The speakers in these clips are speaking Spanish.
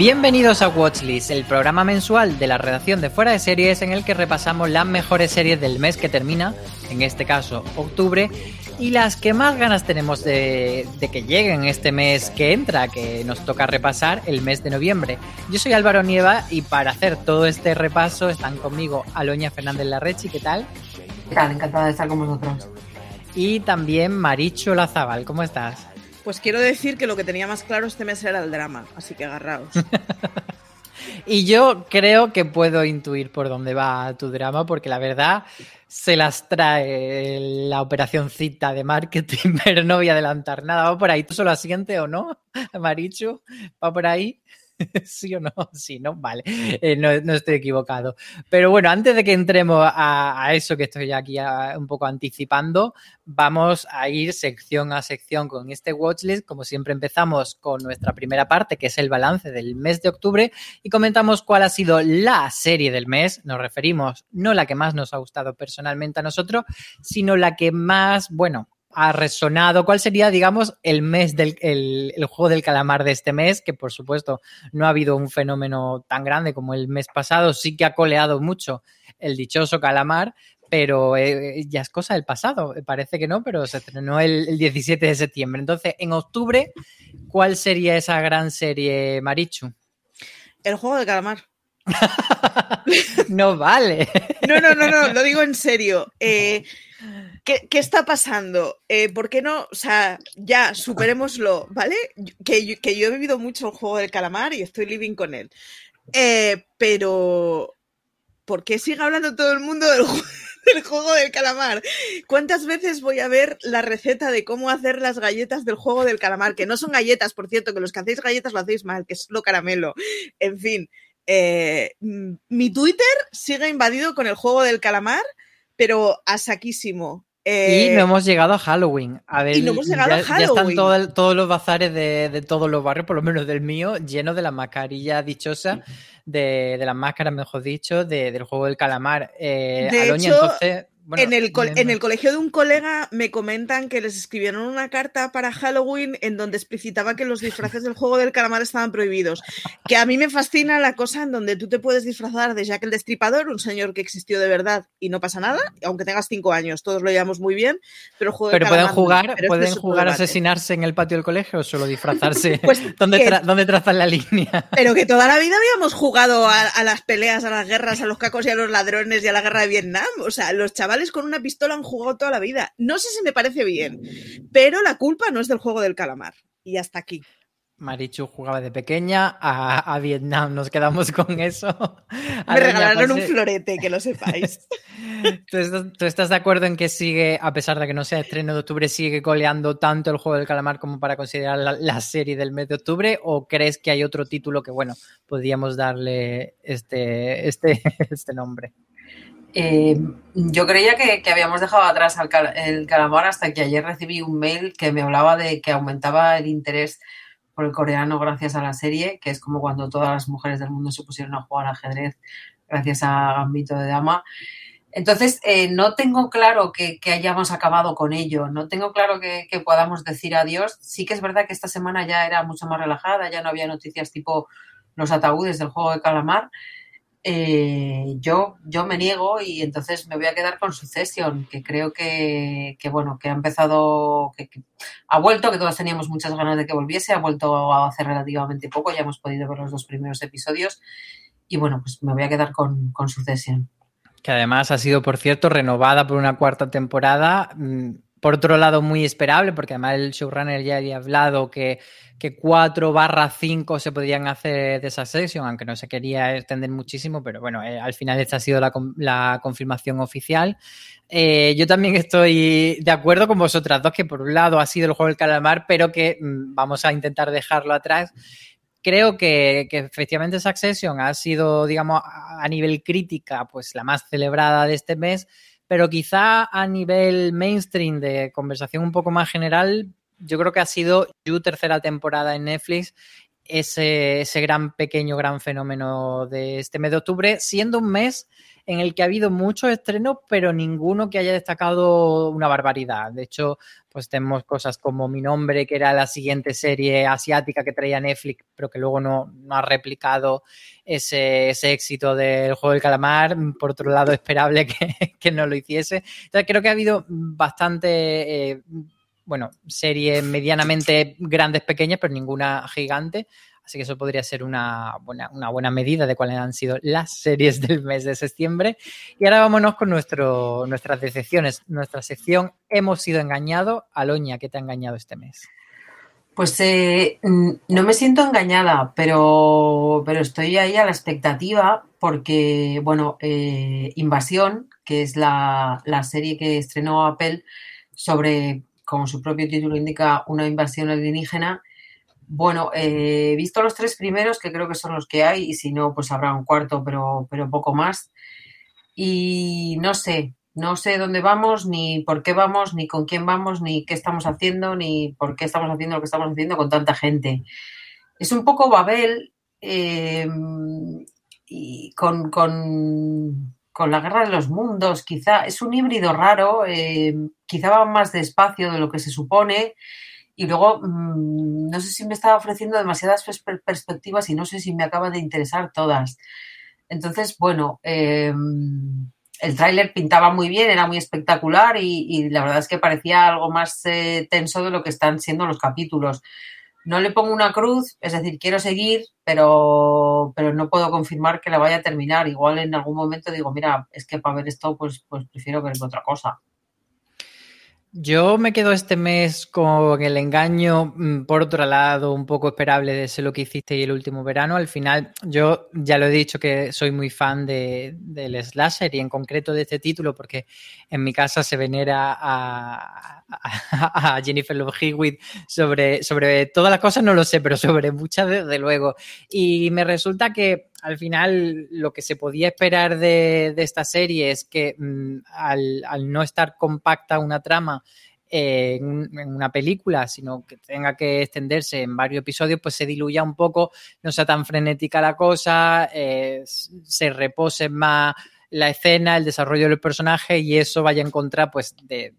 Bienvenidos a Watchlist, el programa mensual de la redacción de Fuera de Series en el que repasamos las mejores series del mes que termina, en este caso octubre, y las que más ganas tenemos de, que lleguen este mes que entra, que nos toca repasar el mes de noviembre. Yo soy Álvaro Nieva y para hacer todo este repaso están conmigo Aloña Fernández Larrechi, ¿qué tal? ¿Qué tal? Encantada de estar con vosotros. Y también Maricho Lazabal, ¿cómo estás? Pues quiero decir que lo que tenía más claro este mes era el drama, así que agarraos. y yo creo que puedo intuir por dónde va tu drama, porque la verdad se las trae la operacióncita de marketing, pero no voy a adelantar nada. ¿Va por ahí? ¿Tú solo asiente o no, Marichu? ¿Va por ahí? ¿Sí o no? Sí, ¿no? Vale, eh, no, estoy equivocado. Pero bueno, antes de que entremos a, eso que estoy aquí un poco anticipando, vamos a ir sección a sección con este watchlist. Como siempre empezamos con nuestra primera parte, que es el balance del mes de octubre, y comentamos cuál ha sido la serie del mes. Nos referimos no la que más nos ha gustado personalmente a nosotros, sino la que más, bueno, ha resonado? ¿Cuál sería, digamos, el mes del el, juego del calamar de este mes? Que por supuesto no ha habido un fenómeno tan grande como el mes pasado, sí que ha coleado mucho el dichoso calamar, pero eh, ya es cosa del pasado. Parece que no, pero se estrenó el, el, 17 de septiembre. Entonces, en octubre, ¿cuál sería esa gran serie, Marichu? El juego del calamar. no vale. no, no, no, no, lo digo en serio. Eh, ¿Qué, está pasando? Eh, ¿Por qué no? O sea, ya, superémoslo, ¿vale? Que que yo he vivido mucho el juego del calamar y estoy living con él. Eh, pero, ¿por qué sigue hablando todo el mundo del, juego del calamar? ¿Cuántas veces voy a ver la receta de cómo hacer las galletas del juego del calamar? Que no son galletas, por cierto, que los que hacéis galletas lo hacéis mal, que es lo caramelo. En fin, eh, mi Twitter sigue invadido con el juego del calamar, pero a saquísimo. y eh, no hemos llegado a Halloween. A ver, hemos llegado ya, a están todos los bazares de, todos los barrios, por lo menos del mío, llenos de las mascarillas dichosas, de, las máscaras, mejor dicho, del juego del calamar. Eh, de entonces en, el en el colegio de un colega me comentan que les escribieron una carta para Halloween en donde explicitaba que los disfraces del juego del calamar estaban prohibidos. Que a mí me fascina la cosa en donde tú te puedes disfrazar de Jack el Destripador, un señor que existió de verdad y no pasa nada, aunque tengas cinco años, todos lo llevamos muy bien, pero juego pero pueden jugar, pueden jugar a asesinarse en el patio del colegio o solo disfrazarse. pues ¿Dónde, trazan la línea? Pero que toda la vida habíamos jugado a, a las peleas, a las guerras, a los cacos y a los ladrones y a la guerra de Vietnam. O sea, los chavales con una pistola han jugado toda la vida. No sé si me parece bien, pero la culpa no es del juego del calamar. Y hasta aquí. Marichu jugaba de pequeña a, Vietnam, nos quedamos con eso. Me regalaron un florete, que lo sepáis. ¿Tú estás, de acuerdo en que sigue, a pesar de que no sea estreno de octubre, sigue coleando tanto el juego del calamar como para considerar la, serie del mes de octubre? ¿O crees que hay otro título que, bueno, podríamos darle este, este, este nombre? Eh, yo creía que, habíamos dejado atrás el calamar hasta que ayer recibí un mail que me hablaba de que aumentaba el interés por el coreano gracias a la serie, que es como cuando todas las mujeres del mundo se pusieron a jugar ajedrez gracias a Gambito de Dama. Entonces, eh, no tengo claro que, hayamos acabado con ello, no tengo claro que, podamos decir adiós. Sí que es verdad que esta semana ya era mucho más relajada, ya no había noticias tipo los ataúdes del juego de calamar. Eh, yo, yo me niego y entonces me voy a quedar con Succession, que creo que, bueno, que ha empezado, que, ha vuelto, que todos teníamos muchas ganas de que volviese, ha vuelto a hacer relativamente poco, ya hemos podido ver los dos primeros episodios y bueno, pues me voy a quedar con, con Succession. Que además ha sido, por cierto, renovada por una cuarta temporada. Mm, por otro lado, muy esperable, porque además el showrunner ya había hablado que, que 4 barra 5 se podían hacer de esa sesión, aunque no se quería extender muchísimo, pero bueno, eh, al final esta ha sido la, confirmación oficial. Eh, yo también estoy de acuerdo con vosotras dos, que por un lado ha sido el juego del calamar, pero que mm, vamos a intentar dejarlo atrás creo que, efectivamente Succession ha sido, digamos, a nivel crítica, pues la más celebrada de este mes, pero quizá a nivel mainstream de conversación un poco más general, yo creo que ha sido You tercera temporada en Netflix ese, ese gran pequeño, gran fenómeno de este mes de octubre, siendo un mes en el que ha habido muchos estrenos, pero ninguno que haya destacado una barbaridad. De hecho, pues tenemos cosas como Mi Nombre, que era la siguiente serie asiática que traía Netflix, pero que luego no, ha replicado ese, éxito del juego del calamar. Por otro lado, esperable que, no lo hiciese. Entonces, creo que ha habido bastante... Eh, bueno, series medianamente grandes, pequeñas, pero ninguna gigante. Así que eso podría ser una buena, una buena medida de cuáles han sido las series del mes de septiembre. Y ahora vámonos con nuestro, nuestras decepciones. Nuestra sección Hemos sido engañados. Aloña, ¿qué te ha engañado este mes? Pues eh, no me siento engañada, pero, pero estoy ahí a la expectativa porque, bueno, eh, Invasión, que es la, la serie que estrenó Apple sobre, como su propio título indica, una invasión alienígena, bueno, eh, he visto los tres primeros, que creo que son los que hay, y si no, pues habrá un cuarto, pero, pero poco más. Y no sé, no sé dónde vamos, ni por qué vamos, ni con quién vamos, ni qué estamos haciendo, ni por qué estamos haciendo lo que estamos haciendo con tanta gente. Es un poco Babel eh, y con, con, con, la guerra de los mundos, quizá. Es un híbrido raro, eh, quizá va más despacio de lo que se supone. Y luego, mm, no sé si me estaba ofreciendo demasiadas perspectivas y no sé si me acaba de interesar todas. Entonces, bueno, em, el tráiler pintaba muy bien, era muy espectacular y, la verdad es que parecía algo más eh, tenso de lo que están siendo los capítulos. No le pongo una cruz, es decir, quiero seguir, pero, pero no puedo confirmar que la vaya a terminar. Igual en algún momento digo, mira, es que para ver esto, pues, pues prefiero ver otra cosa. Yo me quedo este mes con el engaño, mm, por otro lado, un poco esperable de ser lo que hiciste y el último verano. Al final, yo ya lo he dicho que soy muy fan de, del slasher y en concreto de este título, porque en mi casa se venera a, a, Jennifer Love Hewitt sobre, sobre todas las cosas, no lo sé, pero sobre muchas, desde luego. Y me resulta que al final lo que se podía esperar de, esta serie es que mm, al, no estar compacta una trama en, una película, sino que tenga que extenderse en varios episodios, pues se diluya un poco, no sea tan frenética la cosa, eh, se repose más la escena, el desarrollo del personaje y eso vaya en contra pues de,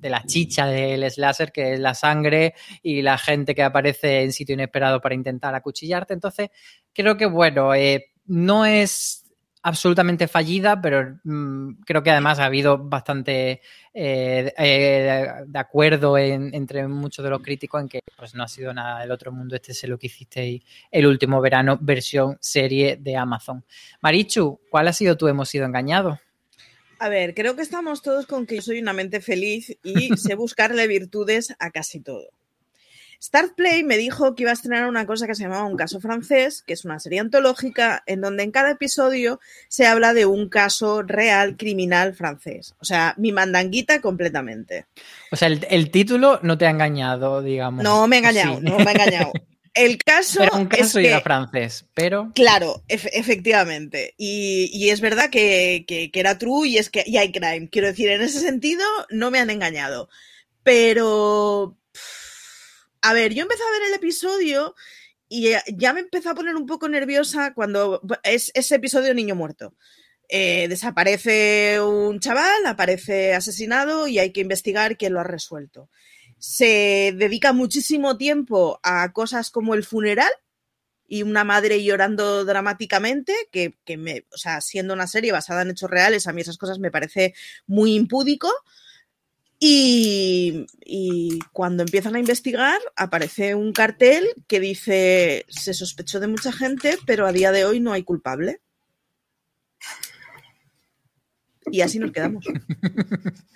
de la chicha del slasher, que es la sangre y la gente que aparece en sitio inesperado para intentar acuchillarte. Entonces, creo que, bueno, eh, no es absolutamente fallida, pero mm, creo que además ha habido bastante eh, eh, de acuerdo entre muchos de los críticos en que pues, no ha sido nada del otro mundo. Este es lo que hicisteis el último verano, versión serie de Amazon. Marichu, ¿cuál ha sido tu hemos sido engañado? A ver, creo que estamos todos con que yo soy una mente feliz y sé buscarle virtudes a casi todo. Startplay me dijo que iba a estrenar una cosa que se llamaba Un caso francés, que es una serie antológica en donde en cada episodio se habla de un caso real criminal francés. O sea, mi mandanguita completamente. O sea, el, título no te ha engañado, digamos. No me ha engañado, no me ha engañado. El caso. Pero un caso es era francés, pero. Claro, efectivamente. Y, es verdad que, era true y es que y hay crime. Quiero decir, en ese sentido, no me han engañado. Pero. A ver, yo empecé a ver el episodio y ya me empezó a poner un poco nerviosa cuando es ese episodio Niño Muerto. Eh, desaparece un chaval, aparece asesinado y hay que investigar quién lo ha resuelto. Se dedica muchísimo tiempo a cosas como el funeral y una madre llorando dramáticamente, que, que me, o sea, siendo una serie basada en hechos reales, a mí esas cosas me parece muy impúdico. Y, y, cuando empiezan a investigar, aparece un cartel que dice: se sospechó de mucha gente, pero a día de hoy no hay culpable. Y así nos quedamos.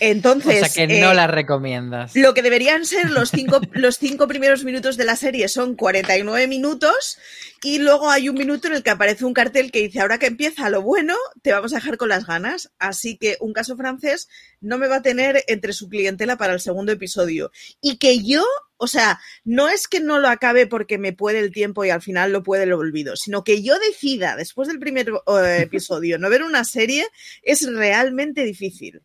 Entonces. O sea que no eh, la recomiendas. Lo que deberían ser los cinco, los cinco primeros minutos de la serie son 49 minutos y luego hay un minuto en el que aparece un cartel que dice: Ahora que empieza lo bueno, te vamos a dejar con las ganas. Así que un caso francés no me va a tener entre su clientela para el segundo episodio. Y que yo o sea, no es que no lo acabe porque me puede el tiempo y al final lo puede el olvido, sino que yo decida después del primer uh, episodio no ver una serie es realmente difícil.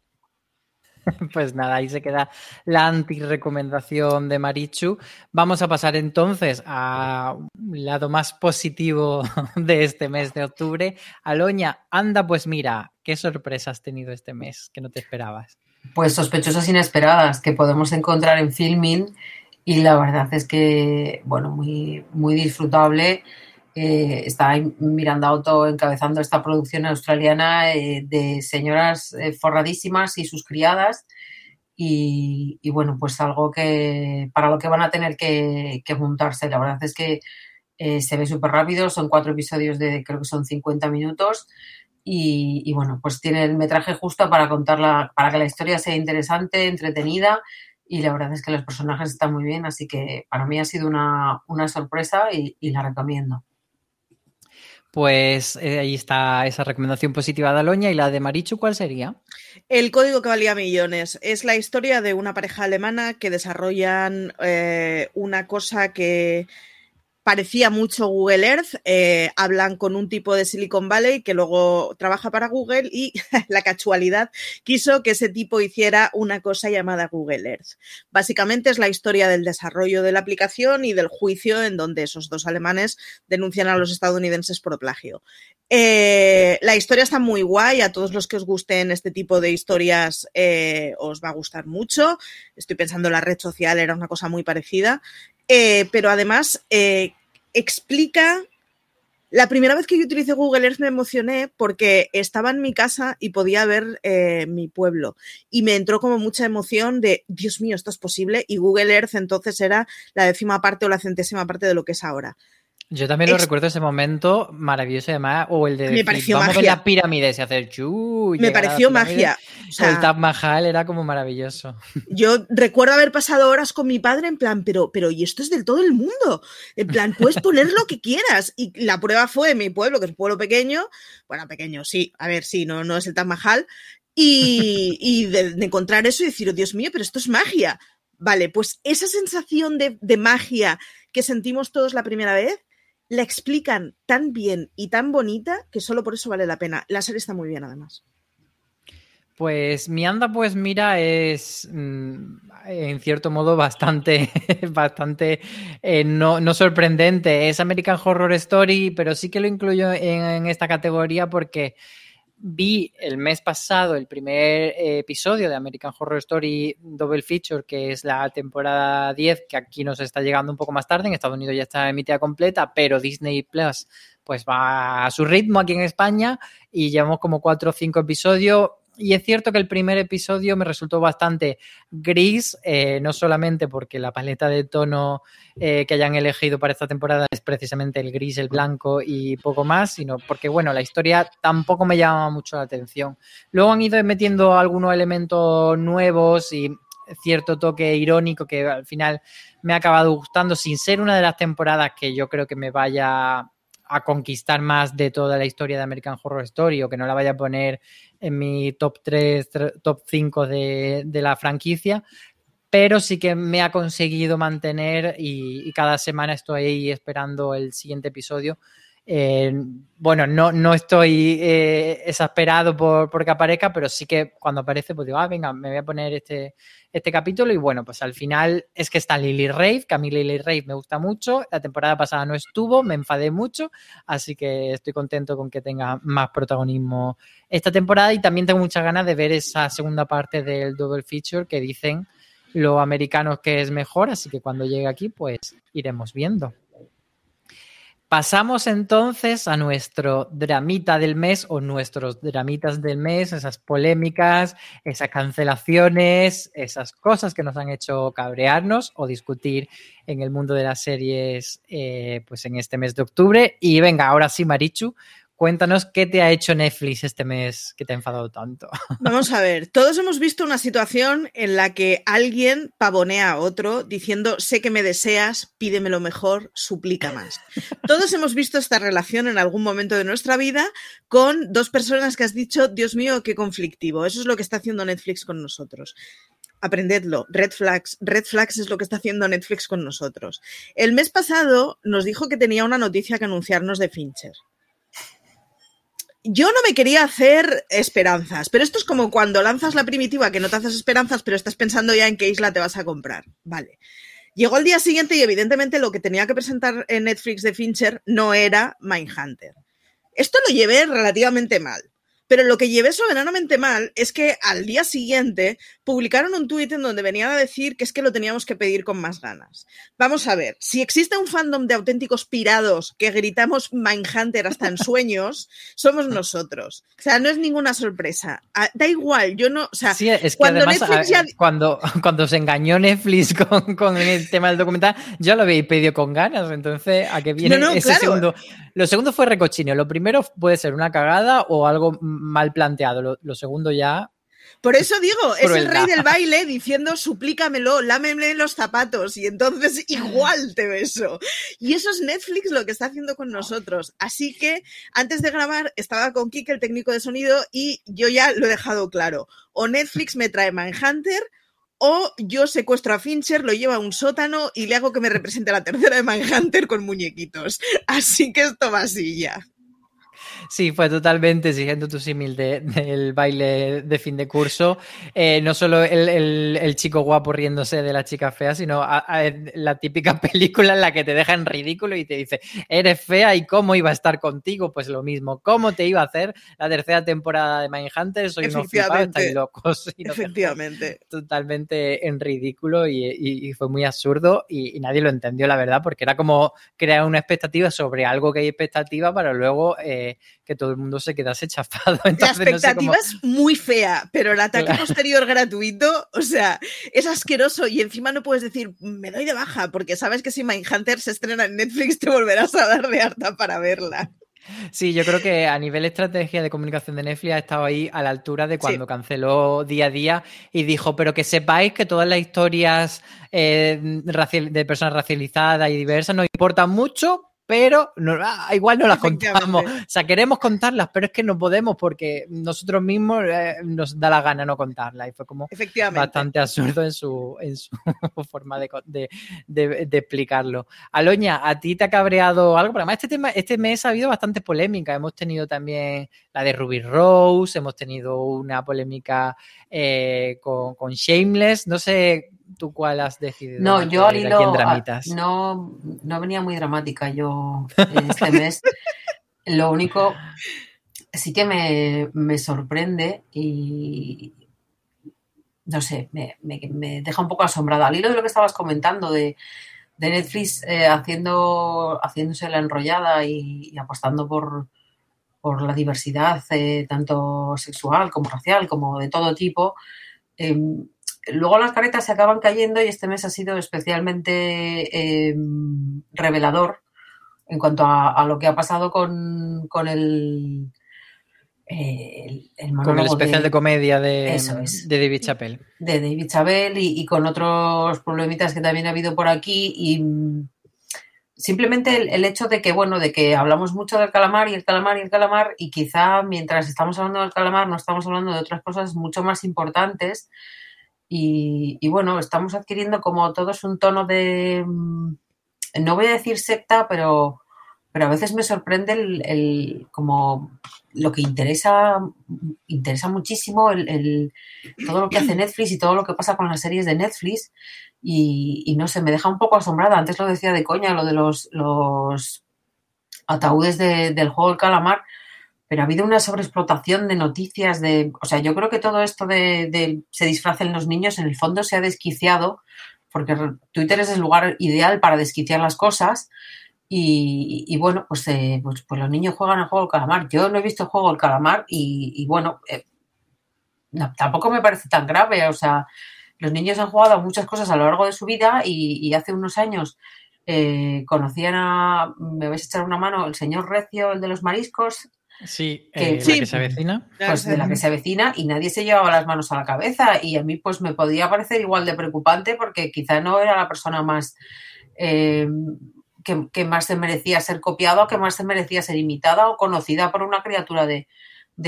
Pues nada, ahí se queda la anti-recomendación de Marichu. Vamos a pasar entonces al lado más positivo de este mes de octubre. Aloña, anda, pues mira, qué sorpresa has tenido este mes que no te esperabas. Pues sospechosas inesperadas que podemos encontrar en Filming y la verdad es que, bueno, muy, muy disfrutable. Eh, está Miranda Auto encabezando esta producción australiana eh, de señoras eh, forradísimas y sus criadas. Y, bueno, pues algo que para lo que van a tener que, juntarse. La verdad es que se ve súper rápido, son cuatro episodios de creo que son 50 minutos. Y, y, bueno, pues tiene el metraje justo para contarla, para que la historia sea interesante, entretenida y la verdad es que los personajes están muy bien, así que para mí ha sido una, sorpresa y, la recomiendo. Pues eh, ahí está esa recomendación positiva de Aloña y la de Marichu, ¿cuál sería? El código que valía millones. Es la historia de una pareja alemana que desarrollan eh, una cosa que parecía mucho Google Earth. Eh, hablan con un tipo de Silicon Valley que luego trabaja para Google y la casualidad quiso que ese tipo hiciera una cosa llamada Google Earth. Básicamente es la historia del desarrollo de la aplicación y del juicio en donde esos dos alemanes denuncian a los estadounidenses por plagio. Eh, la historia está muy guay, a todos los que os gusten este tipo de historias eh, os va a gustar mucho. Estoy pensando la red social era una cosa muy parecida. Pero además eh, explica. La primera vez que yo utilicé Google Earth me emocioné porque estaba en mi casa y podía ver eh, mi pueblo. Y me entró como mucha emoción de, Dios mío, esto es posible. Y Google Earth entonces era la décima parte o la centésima parte de lo que es ahora. Yo también lo recuerdo ese momento maravilloso, además, o el de me pareció vamos magia. a pirámides y hacer chu. Me pareció magia. O sea, el Taj Mahal era como maravilloso. Yo recuerdo haber pasado horas con mi padre en plan, pero, pero, y esto es del todo el mundo. En plan, puedes poner lo que quieras. Y la prueba fue en mi pueblo, que es un pueblo pequeño. Bueno, pequeño, sí. A ver, sí, no, no es el Taj Mahal. Y, y de, de, encontrar eso y decir, oh, Dios mío, pero esto es magia. Vale, pues esa sensación de, de magia que sentimos todos la primera vez la explican tan bien y tan bonita que solo por eso vale la pena. La serie está muy bien, además. Pues mi anda, pues mira, es mm, en cierto modo bastante, bastante eh, no, no, sorprendente. Es American Horror Story, pero sí que lo incluyo en, en esta categoría porque vi el mes pasado el primer eh, episodio de American Horror Story Double Feature, que es la temporada 10, que aquí nos está llegando un poco más tarde, en Estados Unidos ya está emitida completa, pero Disney Plus pues va a su ritmo aquí en España y llevamos como cuatro o cinco episodios y es cierto que el primer episodio me resultó bastante gris, eh, no solamente porque la paleta de tono eh, que hayan elegido para esta temporada es precisamente el gris, el blanco y poco más, sino porque, bueno, la historia tampoco me llama mucho la atención. Luego han ido metiendo algunos elementos nuevos y cierto toque irónico que al final me ha acabado gustando, sin ser una de las temporadas que yo creo que me vaya a conquistar más de toda la historia de American Horror Story o que no la vaya a poner en mi top 3, top 5 de, de la franquicia, pero sí que me ha conseguido mantener y, y, cada semana estoy ahí esperando el siguiente episodio Eh, bueno, no, no estoy eh, exasperado por, por, que aparezca, pero sí que cuando aparece, pues digo, ah, venga, me voy a poner este, este capítulo. Y bueno, pues al final es que está Lily Rave, que a mí Lily Rave me gusta mucho. La temporada pasada no estuvo, me enfadé mucho, así que estoy contento con que tenga más protagonismo esta temporada. Y también tengo muchas ganas de ver esa segunda parte del double feature que dicen los americanos que es mejor, así que cuando llegue aquí, pues iremos viendo. Pasamos entonces a nuestro dramita del mes o nuestros dramitas del mes, esas polémicas, esas cancelaciones, esas cosas que nos han hecho cabrearnos o discutir en el mundo de las series eh, pues en este mes de octubre. Y venga, ahora sí, Marichu, Cuéntanos qué te ha hecho Netflix este mes que te ha enfadado tanto. Vamos a ver, todos hemos visto una situación en la que alguien pavonea a otro diciendo, sé que me deseas, pídeme lo mejor, suplica más. Todos hemos visto esta relación en algún momento de nuestra vida con dos personas que has dicho, Dios mío, qué conflictivo. Eso es lo que está haciendo Netflix con nosotros aprendedlo. Red Flags. Red Flags es lo que está haciendo Netflix con nosotros. El mes pasado nos dijo que tenía una noticia que anunciarnos de Fincher yo no me quería hacer esperanzas, pero esto es como cuando lanzas la primitiva que no te haces esperanzas, pero estás pensando ya en qué isla te vas a comprar. Vale. Llegó el día siguiente y evidentemente lo que tenía que presentar en Netflix de Fincher no era Mindhunter. Esto lo llevé relativamente mal. Pero lo que llevé soberanamente mal es que al día siguiente publicaron un tuit en donde venían a decir que es que lo teníamos que pedir con más ganas. Vamos a ver, si existe un fandom de auténticos pirados que gritamos Mindhunter hasta en sueños, somos nosotros. O sea, no es ninguna sorpresa. Ah, da igual, yo no. O sea, es que cuando además, cuando, cuando se engañó Netflix con, el tema del documental, ya lo habéis pedido con ganas. Entonces, ¿a qué viene ese segundo? Lo segundo fue recochinio. Lo primero puede ser una cagada o algo mal planteado. Lo, segundo ya. Por eso digo, es el rey del baile diciendo suplícamelo, lámeme los zapatos y entonces igual te beso. Y eso es Netflix lo que está haciendo con nosotros. Así que antes de grabar estaba con Kike, el técnico de sonido, y yo ya lo he dejado claro. O Netflix me trae Mindhunter o yo secuestro a Fincher, lo llevo a un sótano y le hago que me represente la tercera de Mindhunter con muñequitos. Así que esto va así ya. Sí, fue totalmente siguiendo tu símil del baile de fin de curso. Eh, no solo el, chico guapo riéndose de la chica fea, sino la típica película en la que te deja en ridículo y te dice, eres fea y cómo iba a estar contigo. Pues lo mismo, ¿cómo te iba a hacer la tercera temporada de Mindhunter? Soy unos flipados, estáis locos. Efectivamente. Totalmente en ridículo y, fue muy absurdo y, nadie lo entendió, la verdad, porque era como crear una expectativa sobre algo que hay expectativa para luego... Eh, que todo el mundo se quedase chafado. la expectativa es muy fea, pero el ataque posterior gratuito, o sea, es asqueroso y encima no puedes decir, me doy de baja, porque sabes que si Mindhunter se estrena en Netflix te volverás a dar de harta para verla. Sí, yo creo que a nivel estrategia de comunicación de Netflix ha estado ahí a la altura de cuando canceló día a día y dijo, pero que sepáis que todas las historias eh, de personas racializadas y diversas nos importan mucho, pero ah, igual no las contamos. O sea, queremos contarlas, pero es que no podemos porque nosotros mismos eh, nos da la gana no contarlas. Y fue como bastante absurdo en su, en su forma de, explicarlo. Aloña, ¿a ti te ha cabreado algo? Porque además este, tema, este mes ha habido bastante polémica. Hemos tenido también la de Ruby Rose, hemos tenido una polémica eh, con, con Shameless. No sé ¿Tú cuál has decidido? No, yo al hilo, no, no venía muy dramática yo este mes. Lo único, sí que me, sorprende y no sé, me, deja un poco asombrada. Al hilo de lo que estabas comentando de, Netflix eh, haciendo, haciéndose la enrollada y, apostando por, por la diversidad, eh, tanto sexual como racial, como de todo tipo. Em, luego las caretas se acaban cayendo y este mes ha sido especialmente em, revelador en cuanto a, lo que ha pasado con, el, el, con el especial de, comedia de, de, David Chappelle. De David Chappelle y, con otros problemitas que también ha habido por aquí y simplemente el, hecho de que, bueno, de que hablamos mucho del calamar y el calamar y el calamar y quizá mientras estamos hablando del calamar no estamos hablando de otras cosas mucho más importantes y, bueno, estamos adquiriendo como todos un tono de, mm, no voy a decir secta, pero pero a veces me sorprende el, como lo que interesa, interesa muchísimo el, todo lo que hace Netflix y todo lo que pasa con las series de Netflix. Y, no sé, me deja un poco asombrada. Antes lo decía de coña, lo de los, los ataúdes del juego del calamar, pero ha habido una sobreexplotación de noticias, de, o sea, yo creo que todo esto de, de se disfracen los niños, en el fondo se ha desquiciado, porque Twitter es el lugar ideal para desquiciar las cosas, y, bueno, pues, eh, pues, pues, los niños juegan al juego del calamar. Yo no he visto el juego del calamar y, bueno, eh, tampoco me parece tan grave. O sea, los niños han jugado muchas cosas a lo largo de su vida y, hace unos años eh, conocían a, me vais a echar una mano, el señor Recio, el de los mariscos. Sí, que, la que se avecina. Pues de la que se avecina y nadie se llevaba las manos a la cabeza y a mí pues me podía parecer igual de preocupante porque quizá no era la persona más que, más se merecía ser copiada o que más se merecía ser imitada o conocida por una criatura de,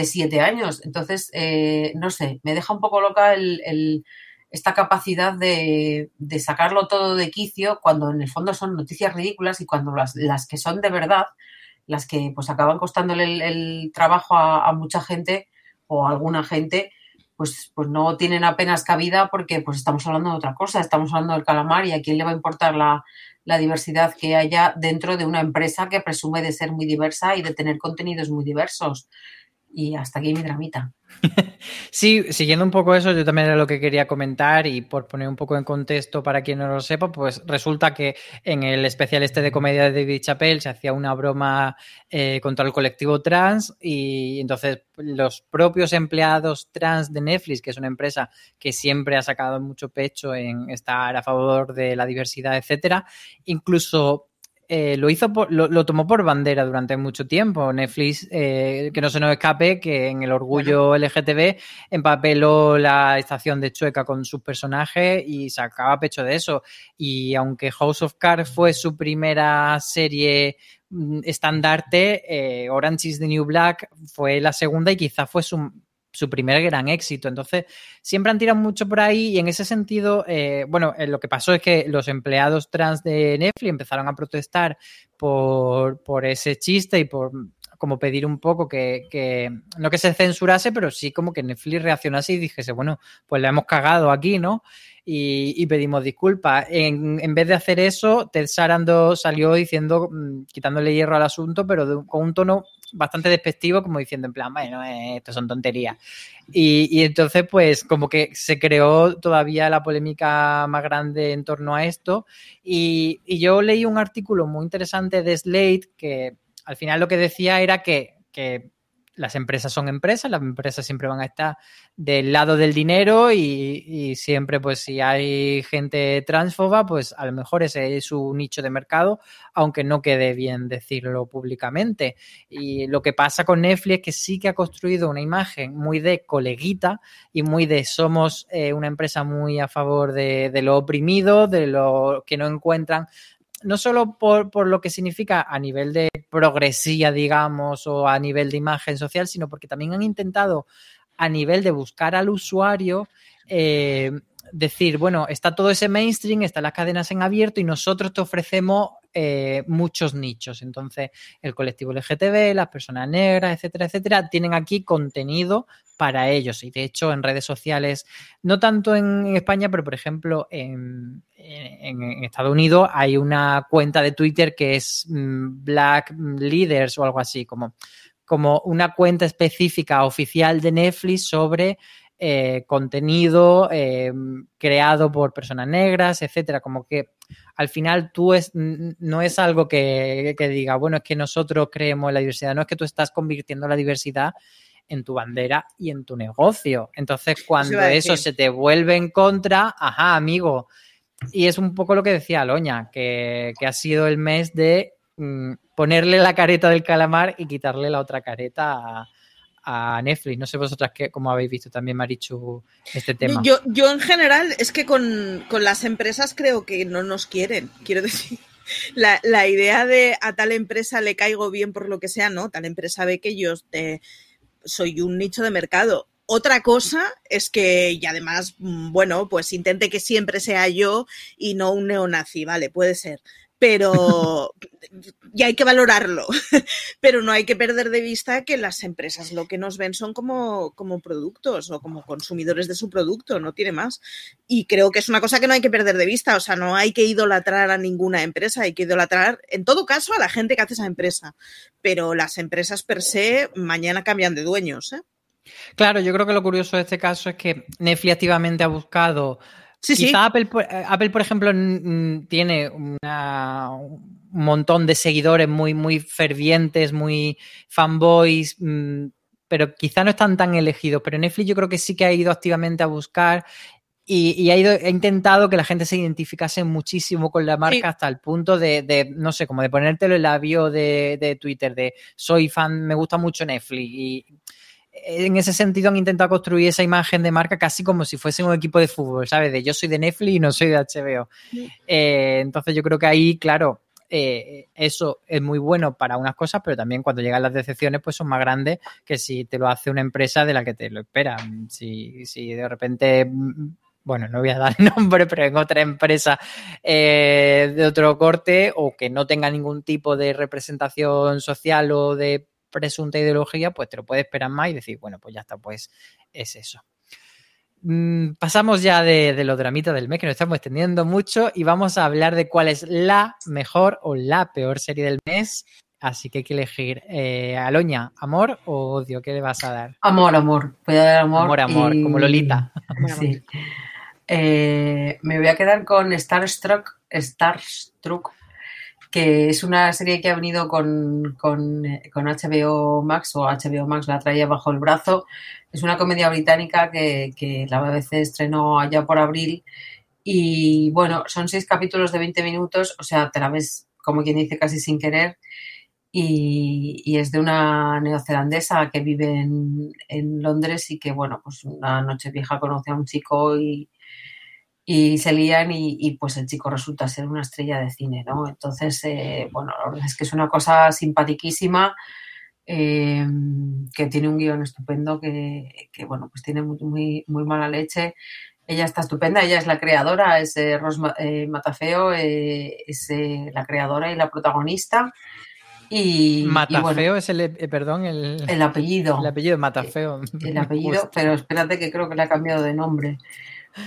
siete años. Entonces, eh, no sé, me deja un poco loca el, esta capacidad de, sacarlo todo de quicio cuando en el fondo son noticias ridículas y cuando las, las que son de verdad, las que pues acaban costándole el, trabajo a, mucha gente o a alguna gente, pues, pues no tienen apenas cabida porque pues estamos hablando de otra cosa, estamos hablando del calamar y a quién le va a importar la, la diversidad que haya dentro de una empresa que presume de ser muy diversa y de tener contenidos muy diversos. Y hasta aquí mi dramita. Sí, siguiendo un poco eso, yo también era lo que quería comentar y por poner un poco en contexto para quien no lo sepa, pues resulta que en el especial este de comedia de David Chappelle se hacía una broma eh, contra el colectivo trans y entonces los propios empleados trans de Netflix, que es una empresa que siempre ha sacado mucho pecho en estar a favor de la diversidad, etcétera, incluso eh, lo hizo lo, tomó por bandera durante mucho tiempo. Netflix, eh, que no se nos escape, que en el orgullo LGTB empapeló la estación de Chueca con sus personajes y sacaba pecho de eso. Y aunque House of Cards fue su primera serie mm, estandarte, eh, Orange is the New Black fue la segunda y quizás fue su su primer gran éxito. Entonces, siempre han tirado mucho por ahí y en ese sentido, eh, bueno, eh, lo que pasó es que los empleados trans de Netflix empezaron a protestar por, por ese chiste y por como pedir un poco que, que, no que se censurase, pero sí como que Netflix reaccionase y dijese, bueno, pues le hemos cagado aquí, ¿no? Y, pedimos disculpas. En, en, vez de hacer eso, Ted Sarando salió diciendo, mm, quitándole hierro al asunto, pero con un tono bastante despectivo, como diciendo en plan, bueno, eh, esto son tonterías. Y, entonces, pues, como que se creó todavía la polémica más grande en torno a esto. Y, y yo leí un artículo muy interesante de Slate que al final lo que decía era que, que las empresas son empresas, las empresas siempre van a estar del lado del dinero y, siempre, pues si hay gente transfoba, pues a lo mejor ese es su nicho de mercado, aunque no quede bien decirlo públicamente. Y lo que pasa con Netflix es que sí que ha construido una imagen muy de coleguita y muy de somos eh, una empresa muy a favor de, de lo oprimido, de lo que no encuentran no solo por, lo que significa a nivel de progresía, digamos, o a nivel de imagen social, sino porque también han intentado a nivel de buscar al usuario eh, decir, bueno, está todo ese mainstream, están las cadenas en abierto y nosotros te ofrecemos eh, muchos nichos. Entonces, el colectivo LGTB, las personas negras, etcétera, etcétera, tienen aquí contenido para ellos. Y de hecho, en redes sociales, no tanto en España, pero por ejemplo, en, Estados Unidos hay una cuenta de Twitter que es mm, Black Leaders o algo así, como, como una cuenta específica oficial de Netflix sobre eh, contenido eh, creado por personas negras, etcétera. Como que al final tú es, no es algo que, diga, bueno, es que nosotros creemos en la diversidad, no es que tú estás convirtiendo la diversidad en tu bandera y en tu negocio. Entonces, cuando eso, se te vuelve en contra, ajá, amigo. Y es un poco lo que decía Loña, que, ha sido el mes de mm, ponerle la careta del calamar y quitarle la otra careta a, a Netflix. No sé vosotras qué, cómo habéis visto también, Marichu, este tema. Yo, yo en general es que con, las empresas creo que no nos quieren, quiero decir. La, la, idea de a tal empresa le caigo bien por lo que sea, no, tal empresa ve que yo eh, soy un nicho de mercado. Otra cosa es que, y además, mm, bueno, pues intente que siempre sea yo y no un neonazi, vale, puede ser pero y hay que valorarlo, pero no hay que perder de vista que las empresas lo que nos ven son como, como productos o como consumidores de su producto, no tiene más. Y creo que es una cosa que no hay que perder de vista, o sea, no hay que idolatrar a ninguna empresa, hay que idolatrar, en todo caso, a la gente que hace esa empresa, pero las empresas per se mañana cambian de dueños. ¿eh? Claro, yo creo que lo curioso de este caso es que Netflix activamente ha buscado Sí, sí. Apple, eh, Apple, por ejemplo, tiene un montón de seguidores muy, muy fervientes, muy fanboys, mm, pero quizá no están tan elegidos. Pero Netflix yo creo que sí que ha ido activamente a buscar y, ha, ido, ha intentado que la gente se identificase muchísimo con la marca hasta el punto de, no sé, como de ponértelo en la bio de, de Twitter, de soy fan, me gusta mucho Netflix. Y en ese sentido han intentado construir esa imagen de marca casi como si fuese un equipo de fútbol, ¿sabes? De yo soy de Netflix y no soy de HBO. Eh, entonces yo creo que ahí, claro, eh, eso es muy bueno para unas cosas, pero también cuando llegan las decepciones, pues son más grandes que si te lo hace una empresa de la que te lo espera. Si, si de repente bueno, no voy a dar nombre, pero en otra empresa eh, de otro corte o que no tenga ningún tipo de representación social o de presunta ideología, pues te lo puedes esperar más y decir, bueno, pues ya está, pues es eso. Mm, pasamos ya de, los dramitas del mes, que nos estamos extendiendo mucho, y vamos a hablar de cuál es la mejor o la peor serie del mes. Así que hay que elegir. Eh, Aloña, ¿amor o odio? ¿Qué le vas a dar? Amor, amor. Voy a dar amor. Amor, amor, como Lolita. sí. Eh, me voy a quedar con Starstruck, Starstruck que es una serie que ha venido con, con, HBO Max o HBO Max la traía bajo el brazo. Es una comedia británica que, que la BBC estrenó allá por abril y bueno, son seis capítulos de 20 minutos, o sea, te la ves como quien dice casi sin querer. Y, y, es de una neozelandesa que vive en, en, Londres y que, bueno, pues una noche vieja conoce a un chico y, y se lían y, pues el chico resulta ser una estrella de cine, ¿no? Entonces, eh, bueno, la verdad es que es una cosa simpaticísima, eh, que tiene un guion estupendo, que, bueno, pues tiene muy, muy, mala leche. Ella está estupenda, ella es la creadora, es eh, Ros Matafeo, es la creadora y la protagonista. Y, Matafeo es el, perdón, el, el apellido. El apellido Matafeo. El apellido, pero espérate que creo que le ha cambiado de nombre.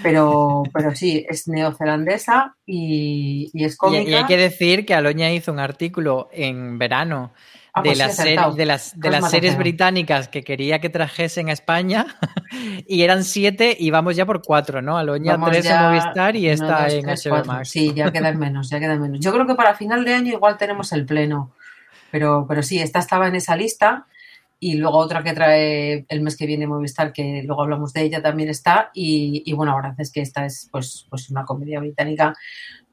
Pero, pero sí, es neozelandesa y, es cómica. Y, hay que decir que Aloña hizo un artículo en verano ah, de, pues las de, las, de las series británicas que quería que trajesen a España y eran siete y vamos ya por cuatro, ¿no? Aloña tres en Movistar y esta en HBO Max. Sí, ya quedan menos, ya quedan menos. Yo creo que para final de año igual tenemos el pleno, pero, pero sí, esta estaba en esa lista y luego otra que trae el mes que viene Movistar, que luego hablamos de ella, también está. Y, bueno, la verdad es que esta es pues, pues una comedia británica.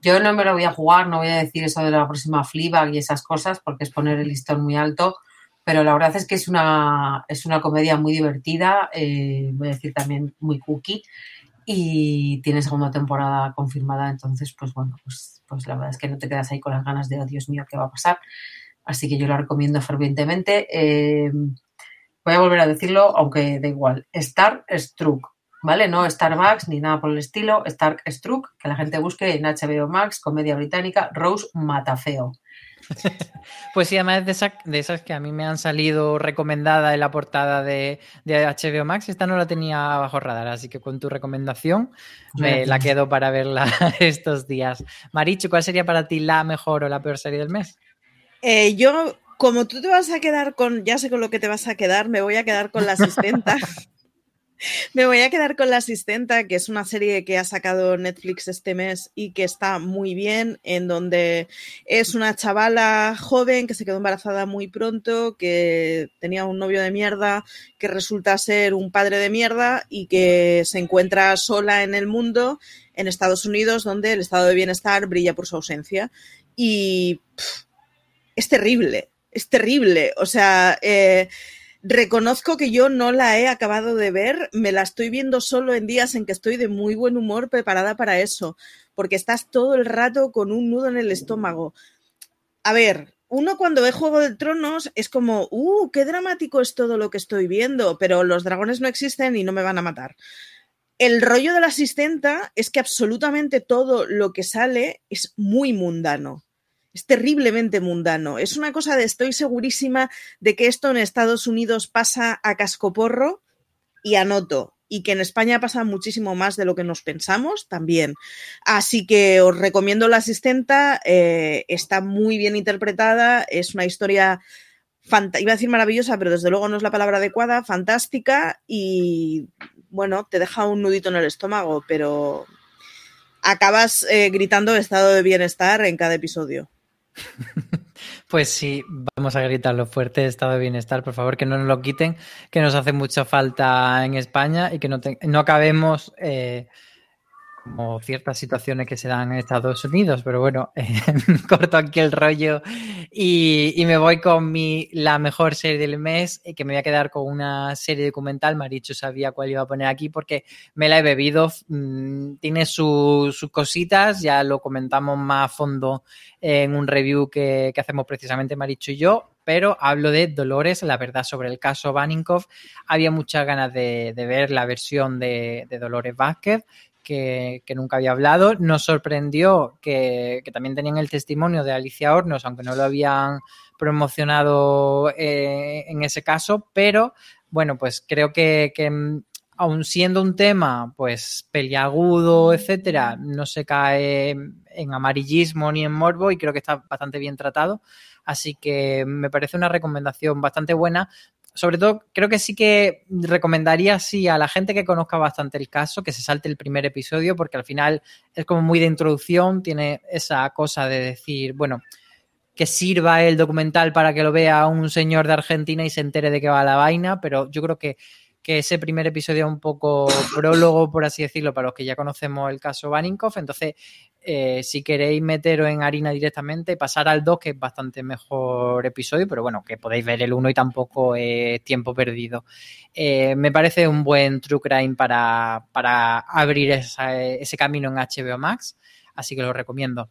Yo no me lo voy a jugar, no voy a decir eso de la próxima Fleabag y esas cosas, porque es poner el listón muy alto. Pero la verdad es que es una, es una comedia muy divertida, eh, voy a decir también muy cookie. Y tiene segunda temporada confirmada, entonces, pues bueno, pues, pues la verdad es que no te quedas ahí con las ganas de, oh Dios mío, ¿qué va a pasar? Así que yo la recomiendo fervientemente. Eh, voy a volver a decirlo, aunque da igual. Star Struck, ¿vale? No Starbucks ni nada por el estilo. Star Struck, que la gente busque en HBO Max, comedia británica, Rose Matafeo. Pues sí, además de esas, de esas que a mí me han salido recomendadas en la portada de, HBO Max, esta no la tenía bajo radar, así que con tu recomendación me la quedo para verla estos días. Marichu, ¿cuál sería para ti la mejor o la peor serie del mes? Eh, yo, como tú te vas a quedar con, ya sé con lo que te vas a quedar, me voy a quedar con la asistenta. me voy a quedar con la asistenta, que es una serie que ha sacado Netflix este mes y que está muy bien, en donde es una chavala joven que se quedó embarazada muy pronto, que tenía un novio de mierda, que resulta ser un padre de mierda y que se encuentra sola en el mundo, en Estados Unidos, donde el estado de bienestar brilla por su ausencia. Y es terrible, es terrible. O sea, eh, reconozco que yo no la he acabado de ver, me la estoy viendo solo en días en que estoy de muy buen humor preparada para eso, porque estás todo el rato con un nudo en el estómago. A ver, uno cuando ve Juego de Tronos es como, uh, qué dramático es todo lo que estoy viendo, pero los dragones no existen y no me van a matar. El rollo de la asistenta es que absolutamente todo lo que sale es muy mundano es terriblemente mundano. Es una cosa de estoy segurísima de que esto en Estados Unidos pasa a cascoporro y anoto. Y que en España pasa muchísimo más de lo que nos pensamos también. Así que os recomiendo La Asistenta. Eh, está muy bien interpretada. Es una historia iba a decir maravillosa, pero desde luego no es la palabra adecuada, fantástica y bueno, te deja un nudito en el estómago, pero acabas eh, gritando estado de bienestar en cada episodio. Pues sí, vamos a gritarlo fuerte, estado de bienestar, por favor, que no nos lo quiten, que nos hace mucha falta en España y que no, no acabemos eh, como ciertas situaciones que se dan en Estados Unidos, pero bueno, eh, corto aquí el rollo y, me voy con mi la mejor serie del mes, eh, que me voy a quedar con una serie documental, Marichu sabía cuál iba a poner aquí porque me la he bebido, mm, tiene sus cositas, ya lo comentamos más a fondo en un review que, hacemos precisamente Marichu y yo, pero hablo de Dolores, la verdad sobre el caso Baninkoff. Había muchas ganas de, ver la versión de, de Dolores Vázquez que, nunca había hablado. Nos sorprendió que, también tenían el testimonio de Alicia Hornos, aunque no lo habían promocionado eh, en ese caso, pero bueno, pues creo que, que mm, aun siendo un tema pues peliagudo, etcétera, no se cae en amarillismo ni en morbo y creo que está bastante bien tratado. Así que me parece una recomendación bastante buena, sobre todo, creo que sí que recomendaría sí a la gente que conozca bastante el caso que se salte el primer episodio porque al final es como muy de introducción, tiene esa cosa de decir, bueno, que sirva el documental para que lo vea un señor de Argentina y se entere de qué va la vaina, pero yo creo que que ese primer episodio es un poco prólogo, por así decirlo, para los que ya conocemos el caso Baninkoff. Entonces, eh, si queréis meteros en harina directamente, pasar al 2, que es bastante mejor episodio, pero bueno, que podéis ver el 1 y tampoco es tiempo perdido. Eh, me parece un buen true crime para, para abrir ese camino en HBO Max, así que lo recomiendo.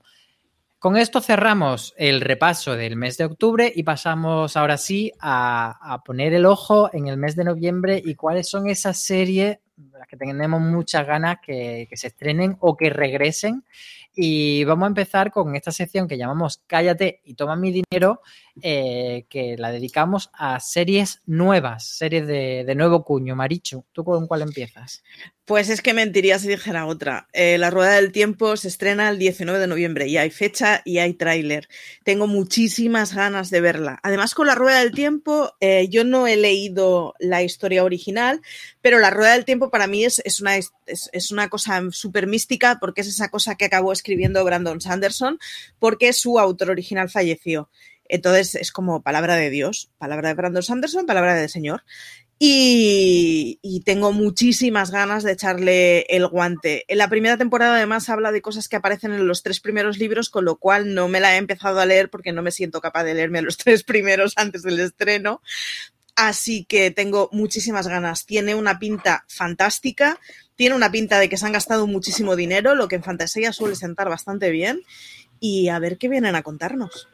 Con esto cerramos el repaso del mes de octubre y pasamos ahora sí a, poner el ojo en el mes de noviembre y cuáles son esas series las que tenemos muchas ganas que, que se estrenen o que regresen. Y vamos a empezar con esta sección que llamamos Cállate y toma mi dinero, eh, que la dedicamos a series nuevas, series de, nuevo cuño. Marichu, ¿tú con cuál empiezas? Pues es que mentiría si dijera otra. Eh, la Rueda del Tiempo se estrena el 19 de noviembre y hay fecha y hay tráiler. Tengo muchísimas ganas de verla. Además, con la Rueda del Tiempo, eh, yo no he leído la historia original, pero la Rueda del Tiempo para mí es, una, es, una cosa súper mística porque es esa cosa que acabó escribiendo Brandon Sanderson porque su autor original falleció. Entonces es como palabra de Dios, palabra de Brandon Sanderson, palabra del Señor. Y, tengo muchísimas ganas de echarle el guante. En la primera temporada además habla de cosas que aparecen en los tres primeros libros, con lo cual no me la he empezado a leer porque no me siento capaz de leerme los tres primeros antes del estreno. Así que tengo muchísimas ganas. Tiene una pinta fantástica, tiene una pinta de que se han gastado muchísimo dinero, lo que en fantasía suele sentar bastante bien. Y a ver qué vienen a contarnos.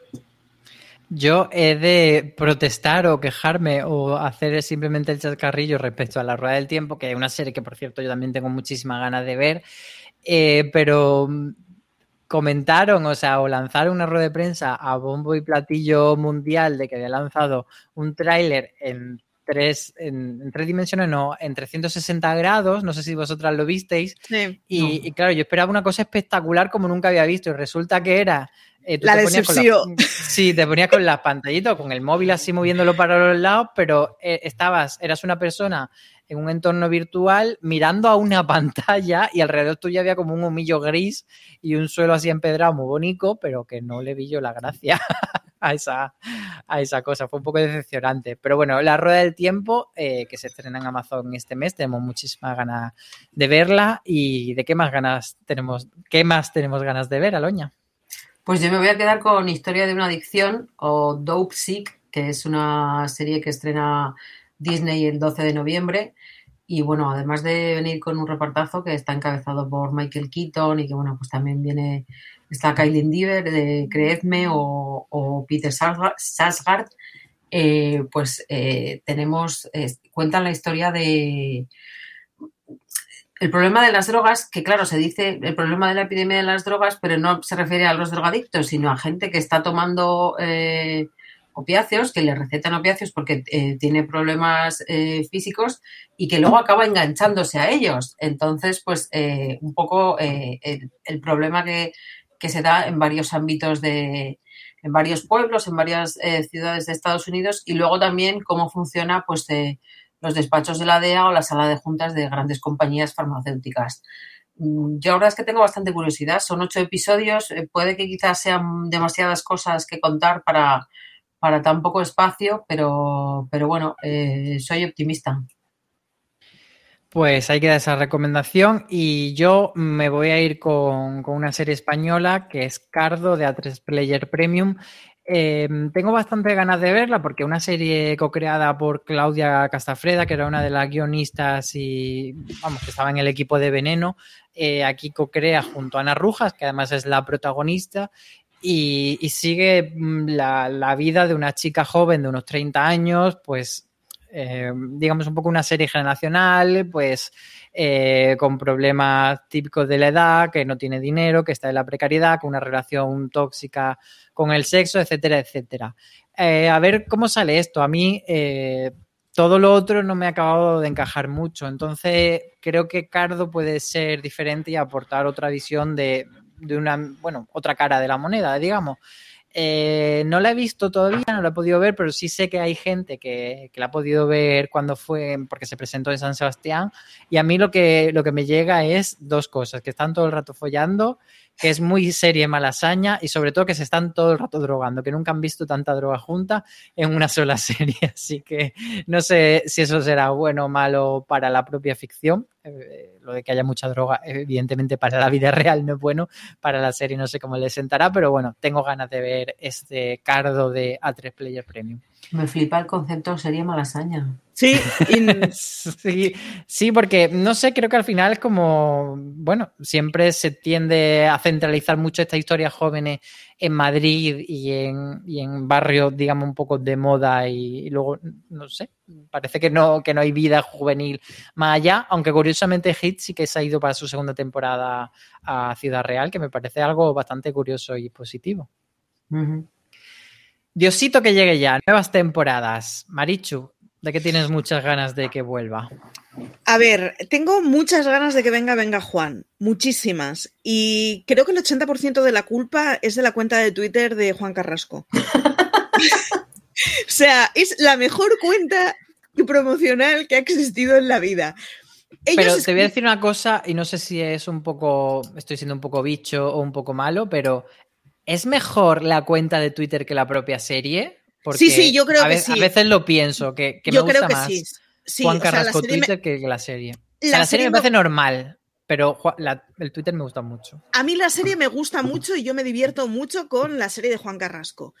Yo he de protestar o quejarme o hacer simplemente el chascarrillo respecto a La Rueda del Tiempo, que es una serie que, por cierto, yo también tengo muchísimas ganas de ver, eh, pero comentaron, o sea, o lanzaron una rueda de prensa a bombo y platillo mundial de que había lanzado un tráiler en tres, en, tres dimensiones, no, en 360 grados, no sé si vosotras lo visteis, y, y claro, yo esperaba una cosa espectacular como nunca había visto, y resulta que era eh, la decepción. sí, te ponías con las pantallitas, con el móvil así moviéndolo para los lados, pero eh, estabas, eras una persona en un entorno virtual mirando a una pantalla y alrededor tuyo había como un humillo gris y un suelo así empedrado muy bonito, pero que no le vi yo la gracia a esa, a esa cosa. Fue un poco decepcionante. Pero bueno, La Rueda del Tiempo, eh, que se estrena en Amazon este mes, tenemos muchísimas ganas de verla y de qué más ganas tenemos, qué más tenemos ganas de ver, Aloña. Pues yo me voy a quedar con Historia de una adicción o Dope Sick, que es una serie que estrena Disney el 12 de noviembre. Y bueno, además de venir con un repartazo que está encabezado por Michael Keaton y que bueno, pues también viene, está Kylie Diver de Creedme o, Peter Sarsgaard, eh, pues eh, tenemos, cuentan la historia de el problema de las drogas, que claro, se dice el problema de la epidemia de las drogas, pero no se refiere a los drogadictos, sino a gente que está tomando eh, opiáceos, que le recetan opiáceos porque eh, tiene problemas eh, físicos y que luego acaba enganchándose a ellos. Entonces, pues un poco el, problema que, que, se da en varios ámbitos de en varios pueblos, en varias ciudades de Estados Unidos y luego también cómo funciona pues los despachos de la DEA o la sala de juntas de grandes compañías farmacéuticas. Mm, yo ahora es que tengo bastante curiosidad. Son ocho episodios. Eh, puede que quizás sean demasiadas cosas que contar para, para tan poco espacio, pero, pero bueno, eh, soy optimista. Pues ahí queda esa recomendación y yo me voy a ir con, con una serie española que es Cardo de A3 Player Premium. Em, tengo bastante ganas de verla porque una serie co-creada por Claudia Castafreda, que era una de las guionistas y vamos, que estaba en el equipo de Veneno, eh, aquí co-crea junto a Ana Rujas, que además es la protagonista, y, sigue mm, la, vida de una chica joven de unos 30 años, pues eh, digamos un poco una serie generacional, pues eh, con problemas típicos de la edad, que no tiene dinero, que está en la precariedad, con una relación tóxica con el sexo, etcétera, etcétera. Eh, a ver cómo sale esto. A mí todo lo otro no me ha acabado de encajar mucho. Entonces creo que Cardo puede ser diferente y aportar otra visión de, de una, bueno, otra cara de la moneda, digamos. Eh, no la he visto todavía, no la he podido ver, pero sí sé que hay gente que, la ha podido ver cuando fue, porque se presentó en San Sebastián. Y a mí lo que, lo que me llega es dos cosas, que están todo el rato follando, que es muy serie malasaña y sobre todo que se están todo el rato drogando, que nunca han visto tanta droga junta en una sola serie. Así que no sé si eso será bueno o malo para la propia ficción. Eh, lo de que haya mucha droga, evidentemente para la vida real no es bueno, para la serie no sé cómo le sentará, pero bueno, tengo ganas de ver este cardo de A3 Player Premium. Me flipa el concepto serie malasaña. Sí, sí, sí, porque no sé, creo que al final es como, bueno, siempre se tiende a centralizar mucho estas historias jóvenes en Madrid y en, y en barrios, digamos, un poco de moda y, luego, no sé, parece que no, que no hay vida juvenil más allá, aunque curiosamente Hit sí que se ha ido para su segunda temporada a Ciudad Real, que me parece algo bastante curioso y positivo. Diosito que llegue ya, nuevas temporadas. Marichu, ¿de qué tienes muchas ganas de que vuelva? A ver, tengo muchas ganas de que venga Venga Juan, muchísimas. Y creo que el 80% de la culpa es de la cuenta de Twitter de Juan Carrasco. o sea, es la mejor cuenta promocional que ha existido en la vida. pero te voy a decir una cosa, y no sé si es un poco, estoy siendo un poco bicho o un poco malo, pero ¿Es mejor la cuenta de Twitter que la propia serie? Porque sí, sí, yo creo que sí. A veces lo pienso, que, me gusta más Juan Carrasco Twitter que la serie. La, serie, me parece normal, pero el Twitter me gusta mucho. A mí la serie me gusta mucho y yo me divierto mucho con la serie de Juan Carrasco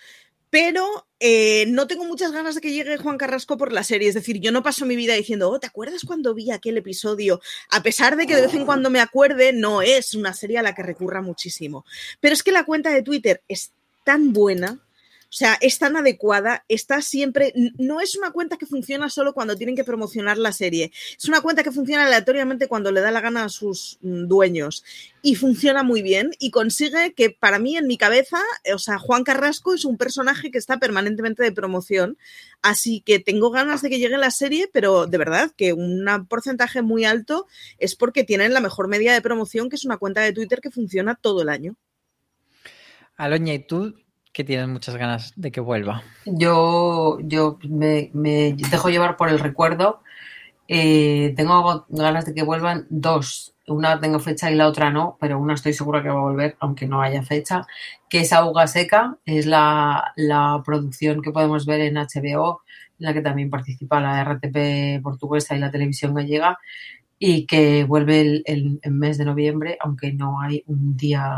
pero eh, no tengo muchas ganas de que llegue Juan Carrasco por la serie. Es decir, yo no paso mi vida diciendo, oh, ¿te acuerdas cuando vi aquel episodio? A pesar de que de vez en cuando me acuerde, no es una serie a la que recurra muchísimo. Pero es que la cuenta de Twitter es tan buena o sea, es tan adecuada, está siempre, no es una cuenta que funciona solo cuando tienen que promocionar la serie, es una cuenta que funciona aleatoriamente cuando le da la gana a sus mm, dueños y funciona muy bien y consigue que para mí en mi cabeza, o sea, Juan Carrasco es un personaje que está permanentemente de promoción, así que tengo ganas de que llegue la serie, pero de verdad que un porcentaje muy alto es porque tienen la mejor media de promoción, que es una cuenta de Twitter que funciona todo el año. Aloña, ¿y tú que tienes muchas ganas de que vuelva. Yo, yo me, dejo llevar por el recuerdo. Eh, tengo ganas de que vuelvan dos. Una tengo fecha y la otra no, pero una estoy segura que va a volver, aunque no haya fecha, que es Auga Seca, es la, la producción que podemos ver en HBO, en la que también participa la RTP portuguesa y la televisión gallega, y que vuelve el, mes de noviembre, aunque no hay un día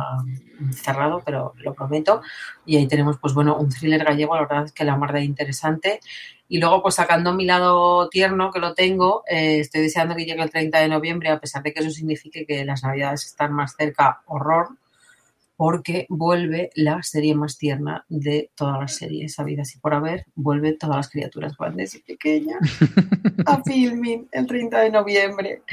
cerrado, pero lo prometo. Y ahí tenemos, pues bueno, un thriller gallego, la verdad es que la mar de interesante. Y luego, pues sacando mi lado tierno, que lo tengo, eh, estoy deseando que llegue el 30 de noviembre, a pesar de que eso signifique que las navidades están más cerca, horror. Porque vuelve la serie más tierna de todas las series sabidas y por haber, vuelve todas las criaturas grandes y pequeñas a filming el 30 de noviembre.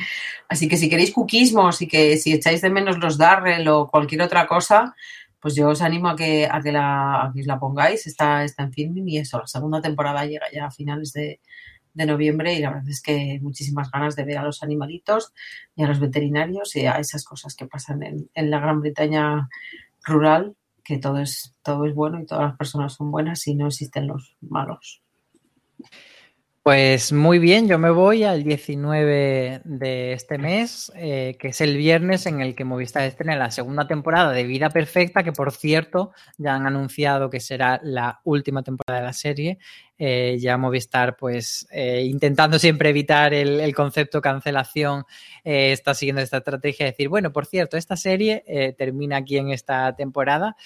Así que si queréis cuquismos y que si echáis de menos los Darrell o cualquier otra cosa, pues yo os animo a que, a que, la, os la pongáis. Está, está en filming y eso, la segunda temporada llega ya a finales de, de noviembre y la verdad es que muchísimas ganas de ver a los animalitos y a los veterinarios y a esas cosas que pasan en, en la Gran Bretaña rural, que todo es, todo es bueno y todas las personas son buenas y no existen los malos. Pues muy bien, yo me voy al 19 de este mes, eh, que es el viernes en el que Movistar estrena la segunda temporada de Vida Perfecta, que por cierto ya han anunciado que será la última temporada de la serie. Eh, ya Movistar, pues eh, intentando siempre evitar el, el concepto cancelación, está siguiendo esta estrategia de decir, bueno, por cierto, esta serie termina aquí en esta temporada.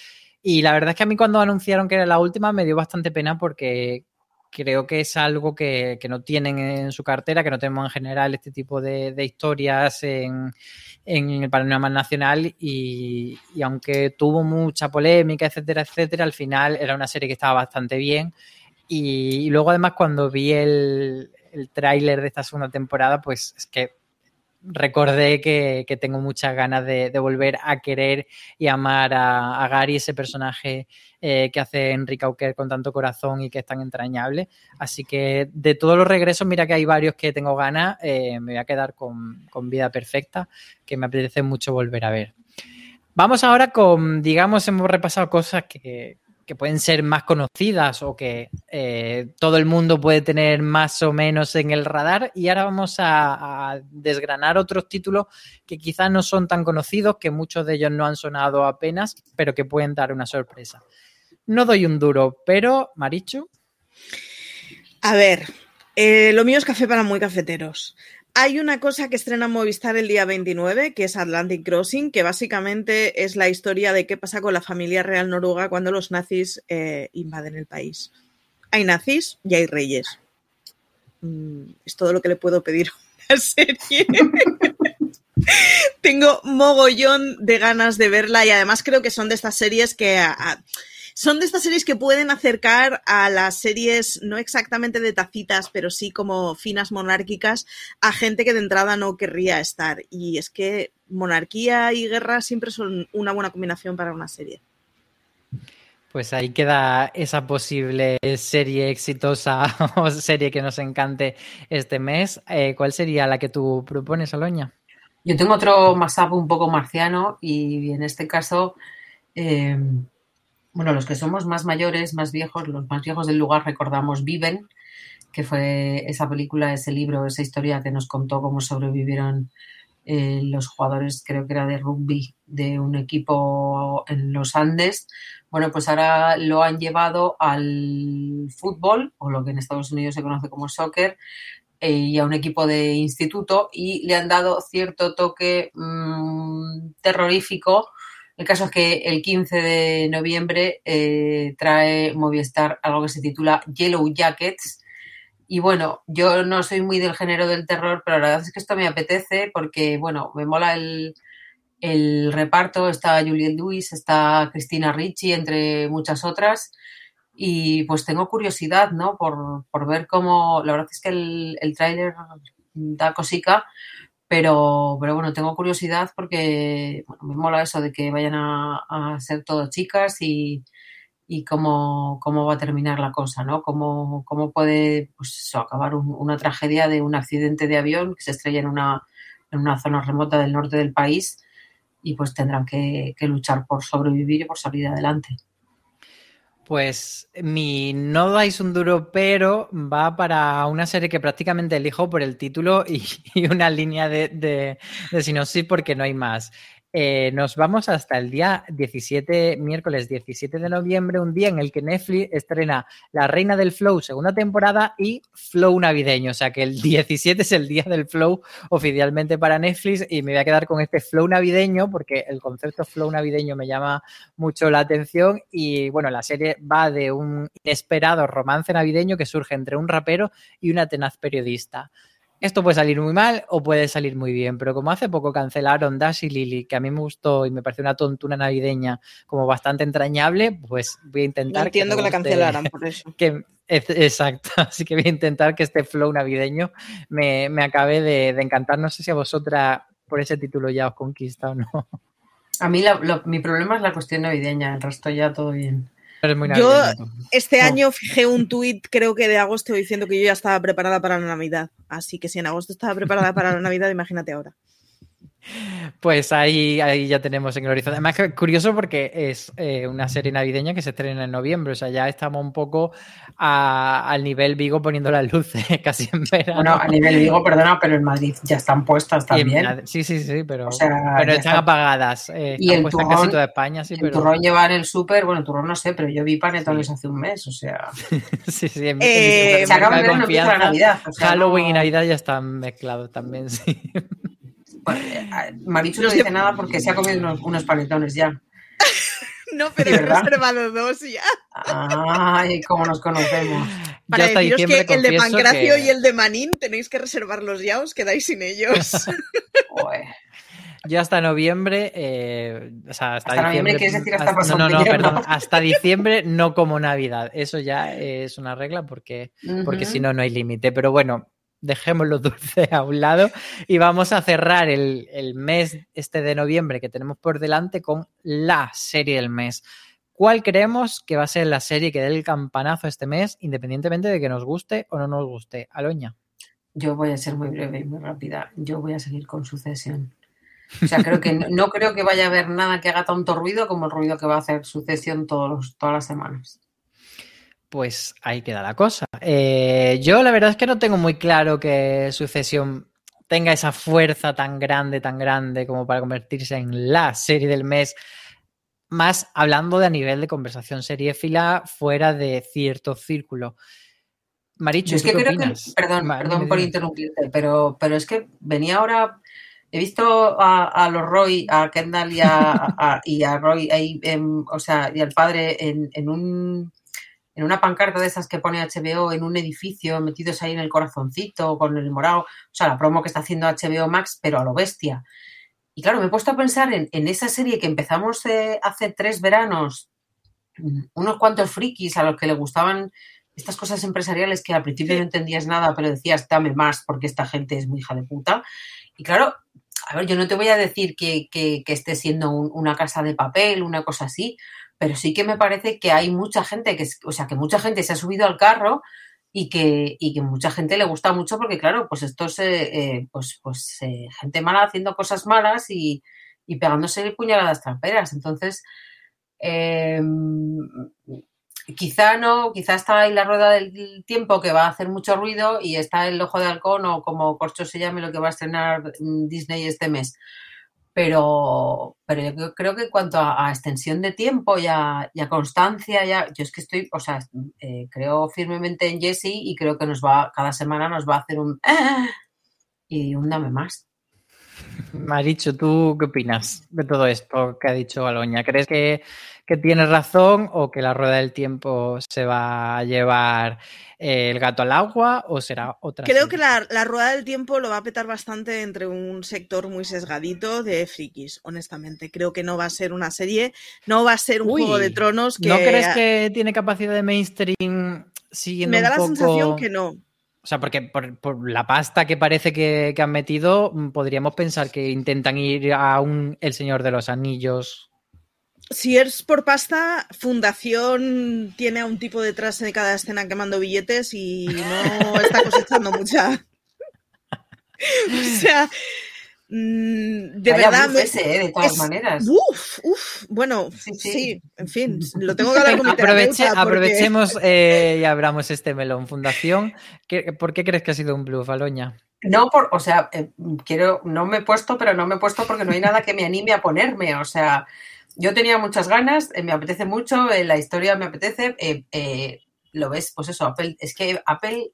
Y la verdad es que a mí cuando anunciaron que era la última me dio bastante pena porque creo que es algo que, que, no tienen en su cartera, que no tenemos en general este tipo de, de historias en, en, el panorama nacional y, y, aunque tuvo mucha polémica, etcétera, etcétera, al final era una serie que estaba bastante bien. Y, luego además cuando vi el, el tráiler de esta segunda temporada, pues es que recordé que, que tengo muchas ganas de, volver a querer y amar a, a Gary, ese personaje eh, que hace Enrique Auquer con tanto corazón y que es tan entrañable. Así que de todos los regresos, mira que hay varios que tengo ganas, eh, me voy a quedar con, con, Vida Perfecta, que me apetece mucho volver a ver. Vamos ahora con, digamos, hemos repasado cosas que, que pueden ser más conocidas o que eh, todo el mundo puede tener más o menos en el radar. Y ahora vamos a, desgranar otros títulos que quizás no son tan conocidos, que muchos de ellos no han sonado apenas, pero que pueden dar una sorpresa. No doy un duro, pero Marichu. A ver, eh, lo mío es café para muy cafeteros. Hay una cosa que estrena Movistar el día 29, que es Atlantic Crossing, que básicamente es la historia de qué pasa con la familia real noruega cuando los nazis eh, invaden el país. Hay nazis y hay reyes. Mm, es todo lo que le puedo pedir a la serie. Tengo mogollón de ganas de verla y además creo que son de estas series que son de estas series que pueden acercar a las series, no exactamente de tacitas, pero sí como finas monárquicas, a gente que de entrada no querría estar. Y es que monarquía y guerra siempre son una buena combinación para una serie. Pues ahí queda esa posible serie exitosa o serie que nos encante este mes. Eh, ¿Cuál sería la que tú propones, Aloña? Yo tengo otro mashup un poco marciano y en este caso eh, bueno, los que somos más mayores, más viejos, los más viejos del lugar recordamos Viven, que fue esa película, ese libro, esa historia que nos contó cómo sobrevivieron eh, los jugadores, creo que era de rugby, de un equipo en los Andes. Bueno, pues ahora lo han llevado al fútbol, o lo que en Estados Unidos se conoce como soccer, eh, y a un equipo de instituto, y le han dado cierto toque mmm, terrorífico el caso es que el 15 de noviembre eh, trae Movistar algo que se titula Yellow Jackets. Y bueno, yo no soy muy del género del terror, pero la verdad es que esto me apetece porque, bueno, me mola el, el reparto. Está Juliette Lewis, está Cristina Ricci, entre muchas otras. Y pues tengo curiosidad, ¿no? Por, por ver cómo. La verdad es que el, el tráiler da cosica, pero, pero bueno, tengo curiosidad porque bueno, me mola eso de que vayan a, ser todo chicas y, y cómo, cómo, va a terminar la cosa, ¿no? Cómo, cómo puede pues acabar un, una tragedia de un accidente de avión que se estrella en una, en una zona remota del norte del país y pues tendrán que luchar por sobrevivir y por salir adelante. Pues mi no dais un duro, pero va para una serie que prácticamente elijo por el título y, una línea de, de, de, sinopsis porque no hay más. Eh, nos vamos hasta el día 17, miércoles 17 de noviembre, un día en el que Netflix estrena La Reina del Flow, segunda temporada, y Flow navideño. O sea que el 17 es el día del Flow oficialmente para Netflix y me voy a quedar con este Flow navideño porque el concepto Flow navideño me llama mucho la atención. Y bueno, la serie va de un inesperado romance navideño que surge entre un rapero y una tenaz periodista. Esto puede salir muy mal o puede salir muy bien, pero como hace poco cancelaron Dash y Lily, que a mí me gustó y me pareció una tontuna navideña como bastante entrañable, pues voy a intentar... No entiendo que, la cancelaran por eso. que, exacto, así que voy a intentar que este flow navideño me, me acabe de, de encantar. No sé si a vosotras por ese título ya os conquista o no. A mí la- lo- mi problema es la cuestión navideña, el resto ya todo bien. Yo-. Este año fijé un tuit, creo que de agosto, diciendo que yo ya estaba preparada para la Navidad. Así que si en agosto estaba preparada para la Navidad, imagínate ahora. Pues ahí, ahí ya tenemos en el horizonte. Además, curioso porque es eh, una serie navideña que se estrena en noviembre. O sea, ya estamos un poco a- al nivel Vigo poniendo las luces casi en verano. Bueno, a nivel digo, perdona, pero en Madrid ya están puestas en también. Sí, sí, sí, pero, O sea, pero ya están está. apagadas. eh, Y están el puestas turrón- casi toda España, sí, el pero. turrón lleva en el súper, bueno, turrón no sé, pero yo vi panetones hace un mes, o sea. sí, sí, en, Eh, mi Se de empieza la Navidad. o sea, Halloween y Navidad ya están mezclados también, sí. Bueno, eh, Marichu no dice nada porque se ha comido unos, unos panetones ya. No, pero he reservado dos ya. Ay, cómo nos conocemos. Para Yo deciros diciembre que el de Pancracio que- y el de Manín tenéis que reservarlos ya, os quedáis sin ellos. Yo hasta noviembre, eh, o sea, hasta, Hasta noviembre, diciembre. ¿quieres decir hasta hasta- pasado No, no, no, perdón. Hasta diciembre no como Navidad. Eso ya es una regla porque, porque si no, no hay límite. Pero bueno, dejemos los dulces a un lado y vamos a cerrar el, el mes este de noviembre que tenemos por delante con la serie del mes. ¿Cuál creemos que va a ser la serie que dé el campanazo este mes, independientemente de que nos guste o no nos guste? Aloña. Yo voy a ser muy breve y muy rápida. Yo voy a seguir con sucesión. O sea, creo que no, creo que vaya a haber nada que haga tanto ruido como el ruido que va a hacer sucesión todos todas las semanas. Pues ahí queda la cosa. Eh, yo la verdad es que no tengo muy claro que Sucesión tenga esa fuerza tan grande, tan grande como para convertirse en la serie del mes. Más hablando de a nivel de conversación seriéfila fuera de cierto círculo. Marichu, es ¿tú que qué creo opinas? que, perdón, perdón por interrumpirte, pero, pero es que venía ahora, he visto a, a los Roy, a Kendall y a, a- y a Roy, ahí, o sea, y al padre en, en un en una pancarta de esas que pone HBO en un edificio, metidos ahí en el corazoncito, con el morado, o sea, la promo que está haciendo HBO Max, pero a lo bestia. Y claro, me he puesto a pensar en, en esa serie que empezamos eh, hace tres veranos, unos cuantos frikis a los que le gustaban estas cosas empresariales que al principio no entendías nada, pero decías, dame más porque esta gente es muy hija de puta. Y claro, a ver, yo no te voy a decir que, que- que esté siendo un- una casa de papel, una cosa así, pero sí que me parece que hay mucha gente, que, o sea, que mucha gente se ha subido al carro y que, y que mucha gente le gusta mucho porque, claro, pues esto es eh, eh, pues, pues, eh, gente mala haciendo cosas malas y, y pegándose puñaladas tramperas. Entonces, eh, quizá no, quizá está ahí la rueda del tiempo que va a hacer mucho ruido y está el ojo de halcón o como corcho se llame lo que va a estrenar mm, Disney este mes. Pero, pero yo creo- que en cuanto a, extensión de tiempo y a, constancia, ya, yo es que estoy, o sea, eh, creo firmemente en Jessie y creo que nos va, cada semana nos va a hacer un "Ah", y un dame más. Marichu, ¿tú qué opinas de todo esto que ha dicho Aloña? ¿Crees que, que tiene razón o que la rueda del tiempo se va a llevar eh, el gato al agua o será otra? Creo serie? que la, la rueda del tiempo lo va a petar bastante entre un sector muy sesgadito de frikis, honestamente. Creo que no va a ser una serie, no va a ser un Uy, juego de tronos que... ¿No crees que tiene capacidad de mainstream siguiendo Me da un la sensación que no. Sea, porque por, la pasta que parece que, que han metido, mm, podríamos pensar que intentan ir a un El Señor de los Anillos. Si es por pasta, Fundación tiene a un tipo detrás de cada escena quemando billetes y no está cosechando mucha. o sea, de Vaya verdad. me- ese, ¿eh? de todas es- maneras. Uf, uf, bueno, Sí, sí, sí. en fin, lo tengo que hablar con mi Aproveche- terapeuta porque- Aprovechemos eh, y abramos este melón. Fundación, ¿qué- ¿por qué crees que ha sido un bluff, Aloña? No, por, o sea, eh, quiero, no me he puesto, pero no me he puesto porque no hay nada que me anime a ponerme. O sea, yo tenía muchas ganas, eh, me apetece mucho, eh, la historia me apetece. eh, eh, lo ves, pues eso, Apple, es que Apple,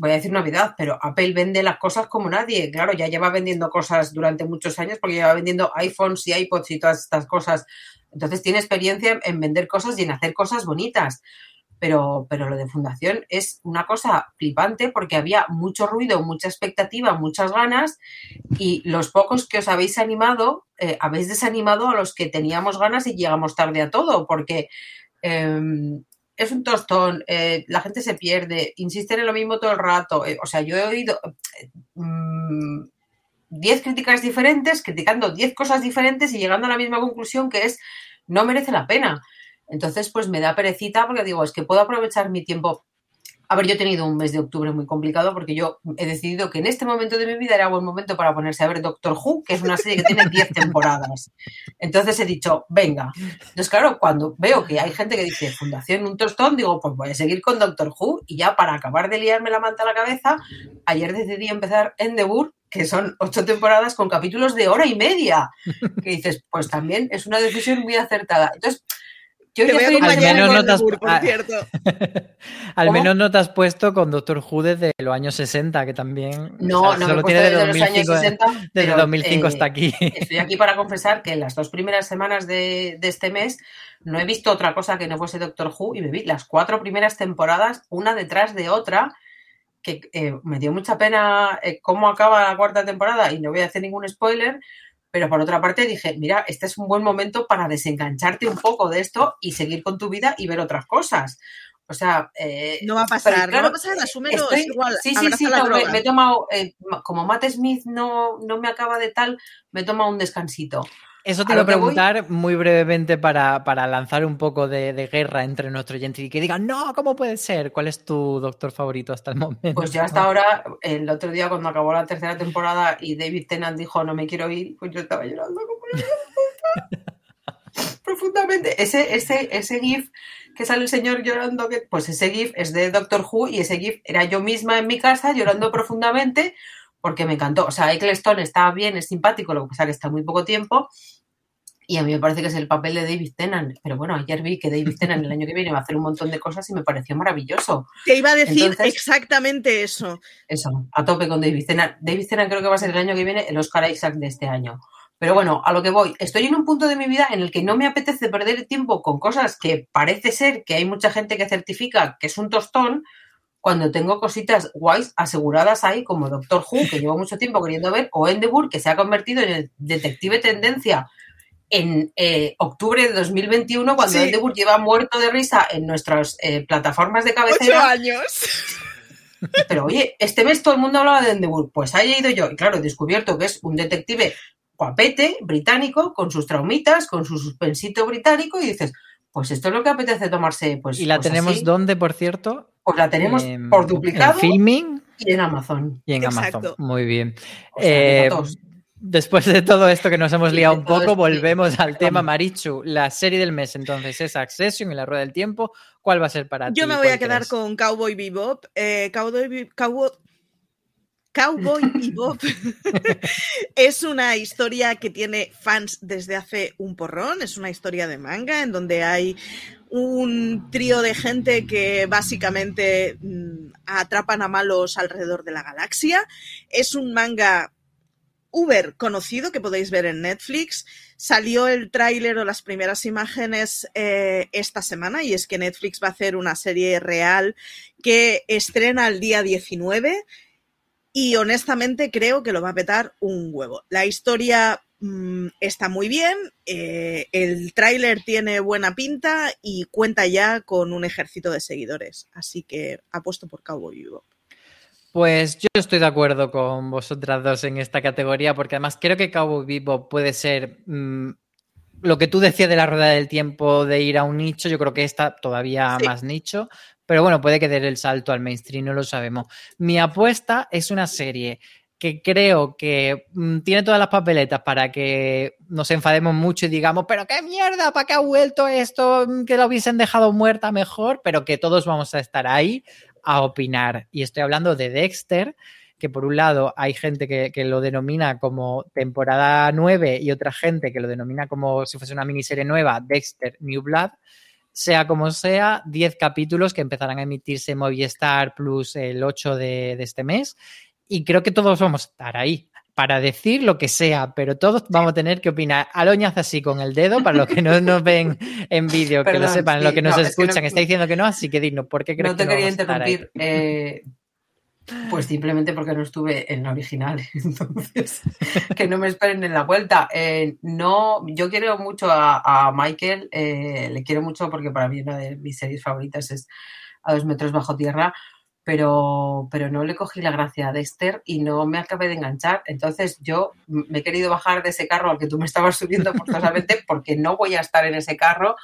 voy a decir Navidad, pero Apple vende las cosas como nadie. Claro, ya lleva vendiendo cosas durante muchos años porque lleva vendiendo iPhones y iPods y todas estas cosas. Entonces tiene experiencia en vender cosas y en hacer cosas bonitas. pero, pero lo de Fundación es una cosa flipante porque había mucho ruido, mucha expectativa, muchas ganas y los pocos que os habéis animado, eh, habéis desanimado a los que teníamos ganas y llegamos tarde a todo porque... Em, es un tostón, eh, la gente se pierde, insisten en lo mismo todo el rato. Eh, o sea, yo he oído mm, 10 críticas diferentes, criticando 10 cosas diferentes y llegando a la misma conclusión que es no merece la pena. Entonces, pues me da perecita porque digo, es que puedo aprovechar mi tiempo. A ver, yo he tenido un mes de octubre muy complicado porque yo he decidido que en este momento de mi vida era buen momento para ponerse a ver Doctor Who, que es una serie que tiene 10 temporadas. Entonces he dicho, venga. Entonces, claro, cuando veo que hay gente que dice Fundación un tostón, digo, pues voy a seguir con Doctor Who y ya para acabar de liarme la manta a la cabeza, ayer decidí empezar Endeavour que son ocho temporadas con capítulos de hora y media. Que dices, pues también es una decisión muy acertada. Entonces, yo Te voy a acompañar menos en no te has- por ah. cierto. Al ¿Cómo? menos no te has puesto con Doctor Who desde los años 60, que también. No, o sea, no me solo puesto tiene desde los años 2005 60. Desde pero, 2005 eh, hasta aquí. Estoy aquí para confesar que en las dos primeras semanas de, de este mes no he visto otra cosa que no fuese Doctor Who y me vi las cuatro primeras temporadas una detrás de otra que eh, me dio mucha pena eh, cómo acaba la cuarta temporada y no voy a hacer ningún spoiler, pero por otra parte dije, mira, este es un buen momento para desengancharte un poco de esto y seguir con tu vida y ver otras cosas. O sea, eh, No va a pero pasar, claro, no va a pasar, asúmelo, Estoy- es igual. Sí, sí, sí, no, me he tomado, eh, como Matt Smith no, no me acaba de tal, me he tomado un descansito. Eso te iba a voy- preguntar muy brevemente para, para lanzar un poco de, de guerra entre nuestros oyentes y que digan, no, ¿cómo puede ser? ¿Cuál es tu doctor favorito hasta el momento? Pues yo hasta ahora, el otro día cuando acabó la tercera temporada y David Tennant dijo no me quiero ir, pues yo estaba llorando como profundamente. Ese, ese, ese GIF que sale el señor llorando, que, pues ese GIF es de Doctor Who y ese GIF era yo misma en mi casa llorando profundamente porque me encantó. O sea, Eccleston está bien, es simpático, lo que pasa que está muy poco tiempo. Y a mí me parece que es el papel de David Tennant. Pero bueno, ayer vi que David Tennant el año que viene va a hacer un montón de cosas y me pareció maravilloso. Te iba a decir Entonces- exactamente eso. Eso, a tope con David Tennant. David Tennant creo que va a ser el año que viene el Oscar Isaac de este año. Pero bueno, a lo que voy, estoy en un punto de mi vida en el que no me apetece perder tiempo con cosas que parece ser que hay mucha gente que certifica que es un tostón, cuando tengo cositas guays aseguradas ahí, como Doctor Who, que llevo mucho tiempo queriendo ver, o Endeavour, que se ha convertido en el detective tendencia en eh, octubre de 2021, cuando Sí. Endeavour lleva muerto de risa en nuestras eh, plataformas de Ocho cabecera. años. Pero oye, este mes todo el mundo hablaba de Endeavour. Pues he ido yo. Y claro, he descubierto que es un detective guapete, británico, con sus traumitas, con su suspensito británico, y dices, pues esto es lo que apetece tomarse. Pues, ¿Y la pues tenemos así. dónde, por cierto? Pues la tenemos En- por duplicado En Filming y en Amazon. y en Exacto. Amazon. Muy bien. O sea, Eh, después de todo esto que nos hemos liado un poco, volvemos al tema. Marichu. La serie del mes, entonces, es Accession y la rueda del tiempo. ¿Cuál va a ser para ti? Yo me voy a ¿Cuál quedar crees? con Cowboy Bebop. Eh, Cowboy, Be- Cowboy, Cowboy Bebop es una historia que tiene fans desde hace un porrón. Es una historia de manga en donde hay un trío de gente que básicamente mm, atrapan a malos alrededor de la galaxia. Es un manga Uber conocido que podéis ver en Netflix. Salió el tráiler o las primeras imágenes eh, esta semana y es que Netflix va a hacer una serie real que estrena el día 19 y honestamente creo que lo va a petar un huevo. La historia mm, está muy bien, eh, el tráiler tiene buena pinta y cuenta ya con un ejército de seguidores, así que apuesto por Cowboy Bebop. Pues yo estoy de acuerdo con vosotras dos en esta categoría, porque además creo que Cowboy Bebop puede ser mm, lo que tú decías de la rueda del tiempo de ir a un nicho, yo creo que esta todavía Sí. más nicho, pero bueno, puede que dé el salto al mainstream, no lo sabemos. Mi apuesta es una serie que creo que mm, tiene todas las papeletas para que nos enfademos mucho y digamos, pero qué mierda, ¿para qué ha vuelto esto? Mm, Que lo hubiesen dejado muerta mejor, pero que todos vamos a estar ahí a opinar. Y estoy hablando de Dexter, que por un lado hay gente que, lo denomina como temporada 9 y otra gente que lo denomina como si fuese una miniserie nueva, Dexter New Blood. Sea como sea, 10 capítulos que empezarán a emitirse en Movistar Plus el 8 de, de este mes. Y creo que todos vamos a estar ahí. para decir lo que sea, pero todos vamos a tener que opinar. Aloña hace así con el dedo, para los que no nos ven en vídeo, que lo sepan, sí, los que nos no, es que escuchan, no- está diciendo que no, así que dinos, ¿por qué crees No te que quería interrumpir. eh, pues simplemente porque no estuve en la original. Entonces, que no me esperen en la vuelta. Eh, no, yo quiero mucho a, Michael, eh, le quiero mucho porque para mí una de mis series favoritas es A dos metros bajo tierra, pero, pero no le cogí la gracia a Dexter y no me acabé de enganchar. Entonces yo me he querido bajar de ese carro al que tú me estabas subiendo forzosamente porque no voy a estar en ese carro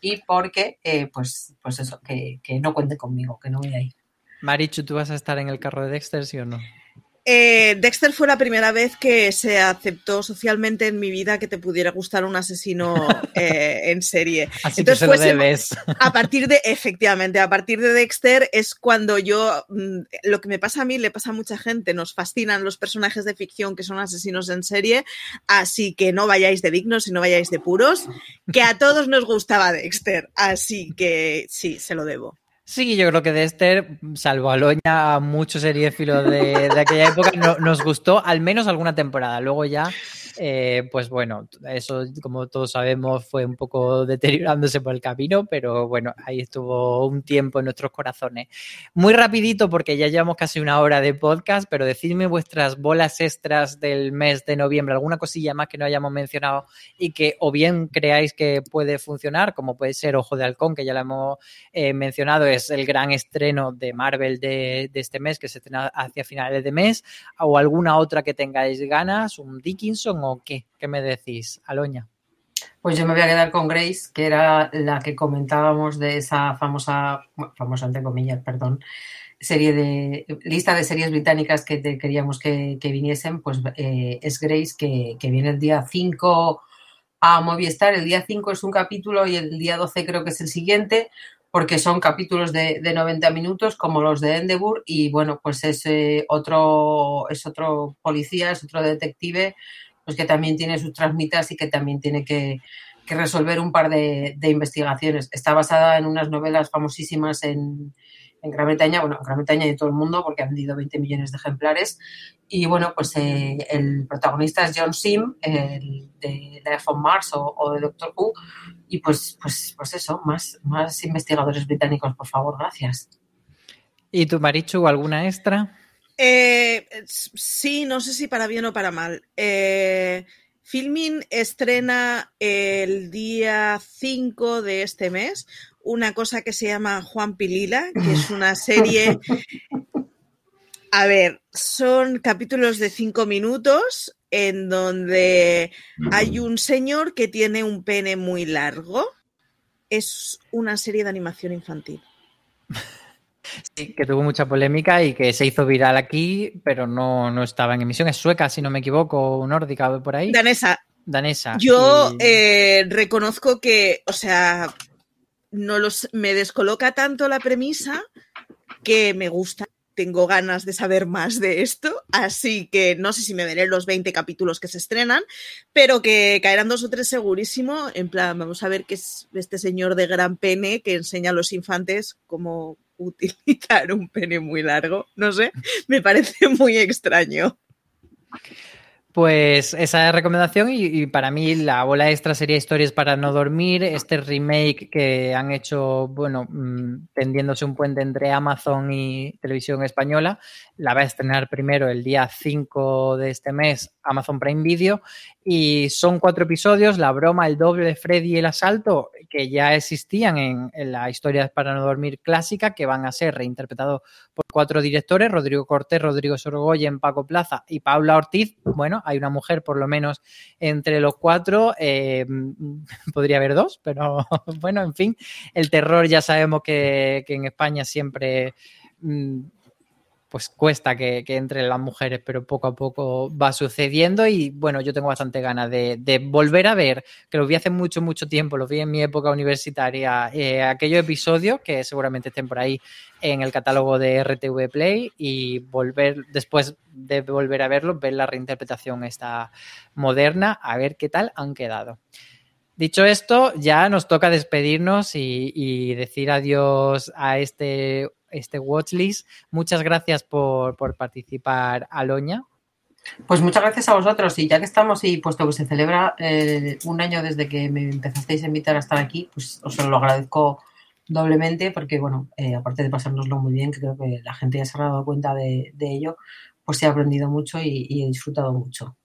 y porque, eh, pues, pues eso, que, que no cuente conmigo, que no voy a ir. Marichu, ¿tú vas a estar en el carro de Dexter, sí o no? Eh, Dexter fue la primera vez que se aceptó socialmente en mi vida que te pudiera gustar un asesino eh, en serie. Así Entonces que se lo debes. A partir de, efectivamente, a partir de Dexter es cuando yo, mm, lo que me pasa a mí le pasa a mucha gente, nos fascinan los personajes de ficción que son asesinos en serie, así que no vayáis de dignos y no vayáis de puros, que a todos nos gustaba Dexter, así que sí, se lo debo. Sí, yo creo que Dexter, salvo a Loña, a muchos seriéfilos de, de aquella época, no- nos gustó al menos alguna temporada. Luego ya, eh, pues bueno, eso, como todos sabemos, fue un poco deteriorándose por el camino, pero bueno, ahí estuvo un tiempo en nuestros corazones. Muy rapidito, porque ya llevamos casi una hora de podcast, pero decidme vuestras bolas extras del mes de noviembre, alguna cosilla más que no hayamos mencionado y que o bien creáis que puede funcionar, como puede ser Ojo de Halcón, que ya lo hemos eh, mencionado, es el gran estreno de Marvel de, de este mes, que se estrena hacia finales de mes, o alguna otra que tengáis ganas, un Dickinson o qué, ¿qué me decís? Aloña. Pues yo me voy a quedar con Grace, que era la que comentábamos de esa famosa, famosa entre comillas, perdón, serie de lista de series británicas que queríamos que, viniesen, pues eh, es Grace que, que viene el día 5 a Movistar. El día 5 es un capítulo y el día 12 creo que es el siguiente, porque son capítulos de, de 90 minutos como los de Endeavour y bueno, pues es eh, otro, es otro policía, es otro detective, pues que también tiene sus transmitas y que también tiene que, resolver un par de, investigaciones. Está basada en unas novelas famosísimas en, en Gran Bretaña, bueno, en Gran Bretaña y en todo el mundo, porque han vendido 20 millones de ejemplares. Y bueno, pues eh, el protagonista es John Sim, el de Life on Mars o, de Doctor Who. Y pues, pues, pues eso, más, más investigadores británicos, por favor, gracias. ¿Y tú, Marichu, alguna extra? Eh, sí, no sé si para bien o para mal. Eh, Filmin estrena el día 5 de este mes una cosa que se llama Juan Pilila, que es una serie... A ver, son capítulos de 5 minutos en donde hay un señor que tiene un pene muy largo. Es una serie de animación infantil. Sí, que tuvo mucha polémica y que se hizo viral aquí, pero no, no estaba en emisión. Es sueca, si no me equivoco, nórdica o por ahí. Danesa, Danesa. Yo Y- eh, reconozco que, o sea, no los, me descoloca tanto la premisa que me gusta. Tengo ganas de saber más de esto, así que no sé si me veré los 20 capítulos que se estrenan, pero que caerán dos o tres segurísimo. En plan, vamos a ver qué es este señor de gran pene que enseña a los infantes cómo utilizar un pene muy largo. No sé, me parece muy extraño. Pues esa recomendación y, y para mí la bola extra sería Historias para no dormir, este remake que han hecho, bueno, mm, tendiéndose un puente entre Amazon y Televisión Española, la va a estrenar primero el día 5 de este mes Amazon Prime Video y son cuatro episodios, la broma, el doble, Freddy y el asalto, que ya existían en, la Historias para no dormir clásica, que van a ser reinterpretados por cuatro directores, Rodrigo Cortés, Rodrigo Sorgoyen, Paco Plaza y Paula Ortiz. Bueno, hay una mujer por lo menos entre los cuatro, eh, podría haber dos, pero bueno, en fin, el terror ya sabemos que, que en España siempre... mm, pues cuesta que, que entren las mujeres, pero poco a poco va sucediendo y bueno, yo tengo bastante ganas de, volver a ver, que lo vi hace mucho, mucho tiempo, lo vi en mi época universitaria, eh, aquellos episodios que seguramente estén por ahí en el catálogo de RTV Play y volver, después de volver a verlo, ver la reinterpretación esta moderna, a ver qué tal han quedado. Dicho esto, ya nos toca despedirnos y decir adiós a este, este watchlist. Muchas gracias por, por participar, Aloña. Pues muchas gracias a vosotros y ya que estamos y puesto que se celebra eh, un año desde que me empezasteis a invitar a estar aquí, pues os lo agradezco doblemente porque, bueno, eh, aparte de pasárnoslo muy bien, que creo que la gente ya se ha dado cuenta de, ello, pues se ha aprendido mucho y he disfrutado mucho.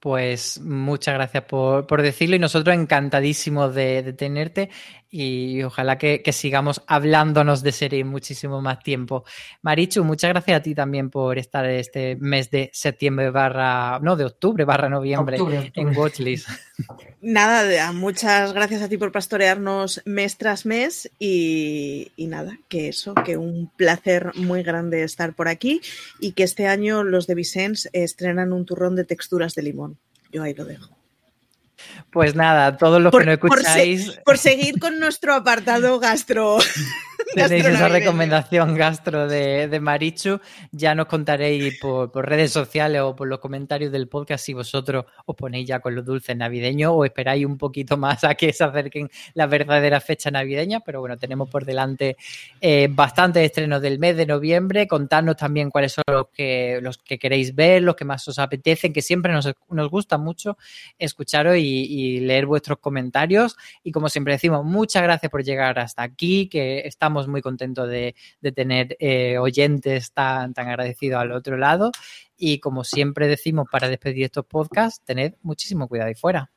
Pues muchas gracias por, decirlo y nosotros encantadísimos de, tenerte y ojalá que, sigamos hablándonos de serie muchísimo más tiempo. Marichu, muchas gracias a ti también por estar este mes de septiembre barra, no, de octubre barra noviembre en Watchlist. Nada, muchas gracias a ti por pastorearnos mes tras mes y, y nada, que eso, que un placer muy grande estar por aquí y que este año los de Vicens estrenan un turrón de texturas de limón. Yo ahí lo dejo. Pues nada, todos los que no escucháis. Por, seguir con nuestro apartado gastro. Tenéis esa recomendación gastro de, Marichu. Ya nos contaréis por, redes sociales o por los comentarios del podcast si vosotros os ponéis ya con los dulces navideños o esperáis un poquito más a que se acerquen las verdaderas fechas navideñas. Pero bueno, tenemos por delante eh, bastantes estrenos del mes de noviembre. Contadnos también cuáles son los que, los que queréis ver, los que más os apetecen, que siempre nos, gusta mucho escucharos y, leer vuestros comentarios. Y como siempre decimos, muchas gracias por llegar hasta aquí, que estamos muy contentos de, tener eh, oyentes tan, tan agradecidos al otro lado. Y como siempre decimos para despedir estos podcasts, tened muchísimo cuidado ahí fuera.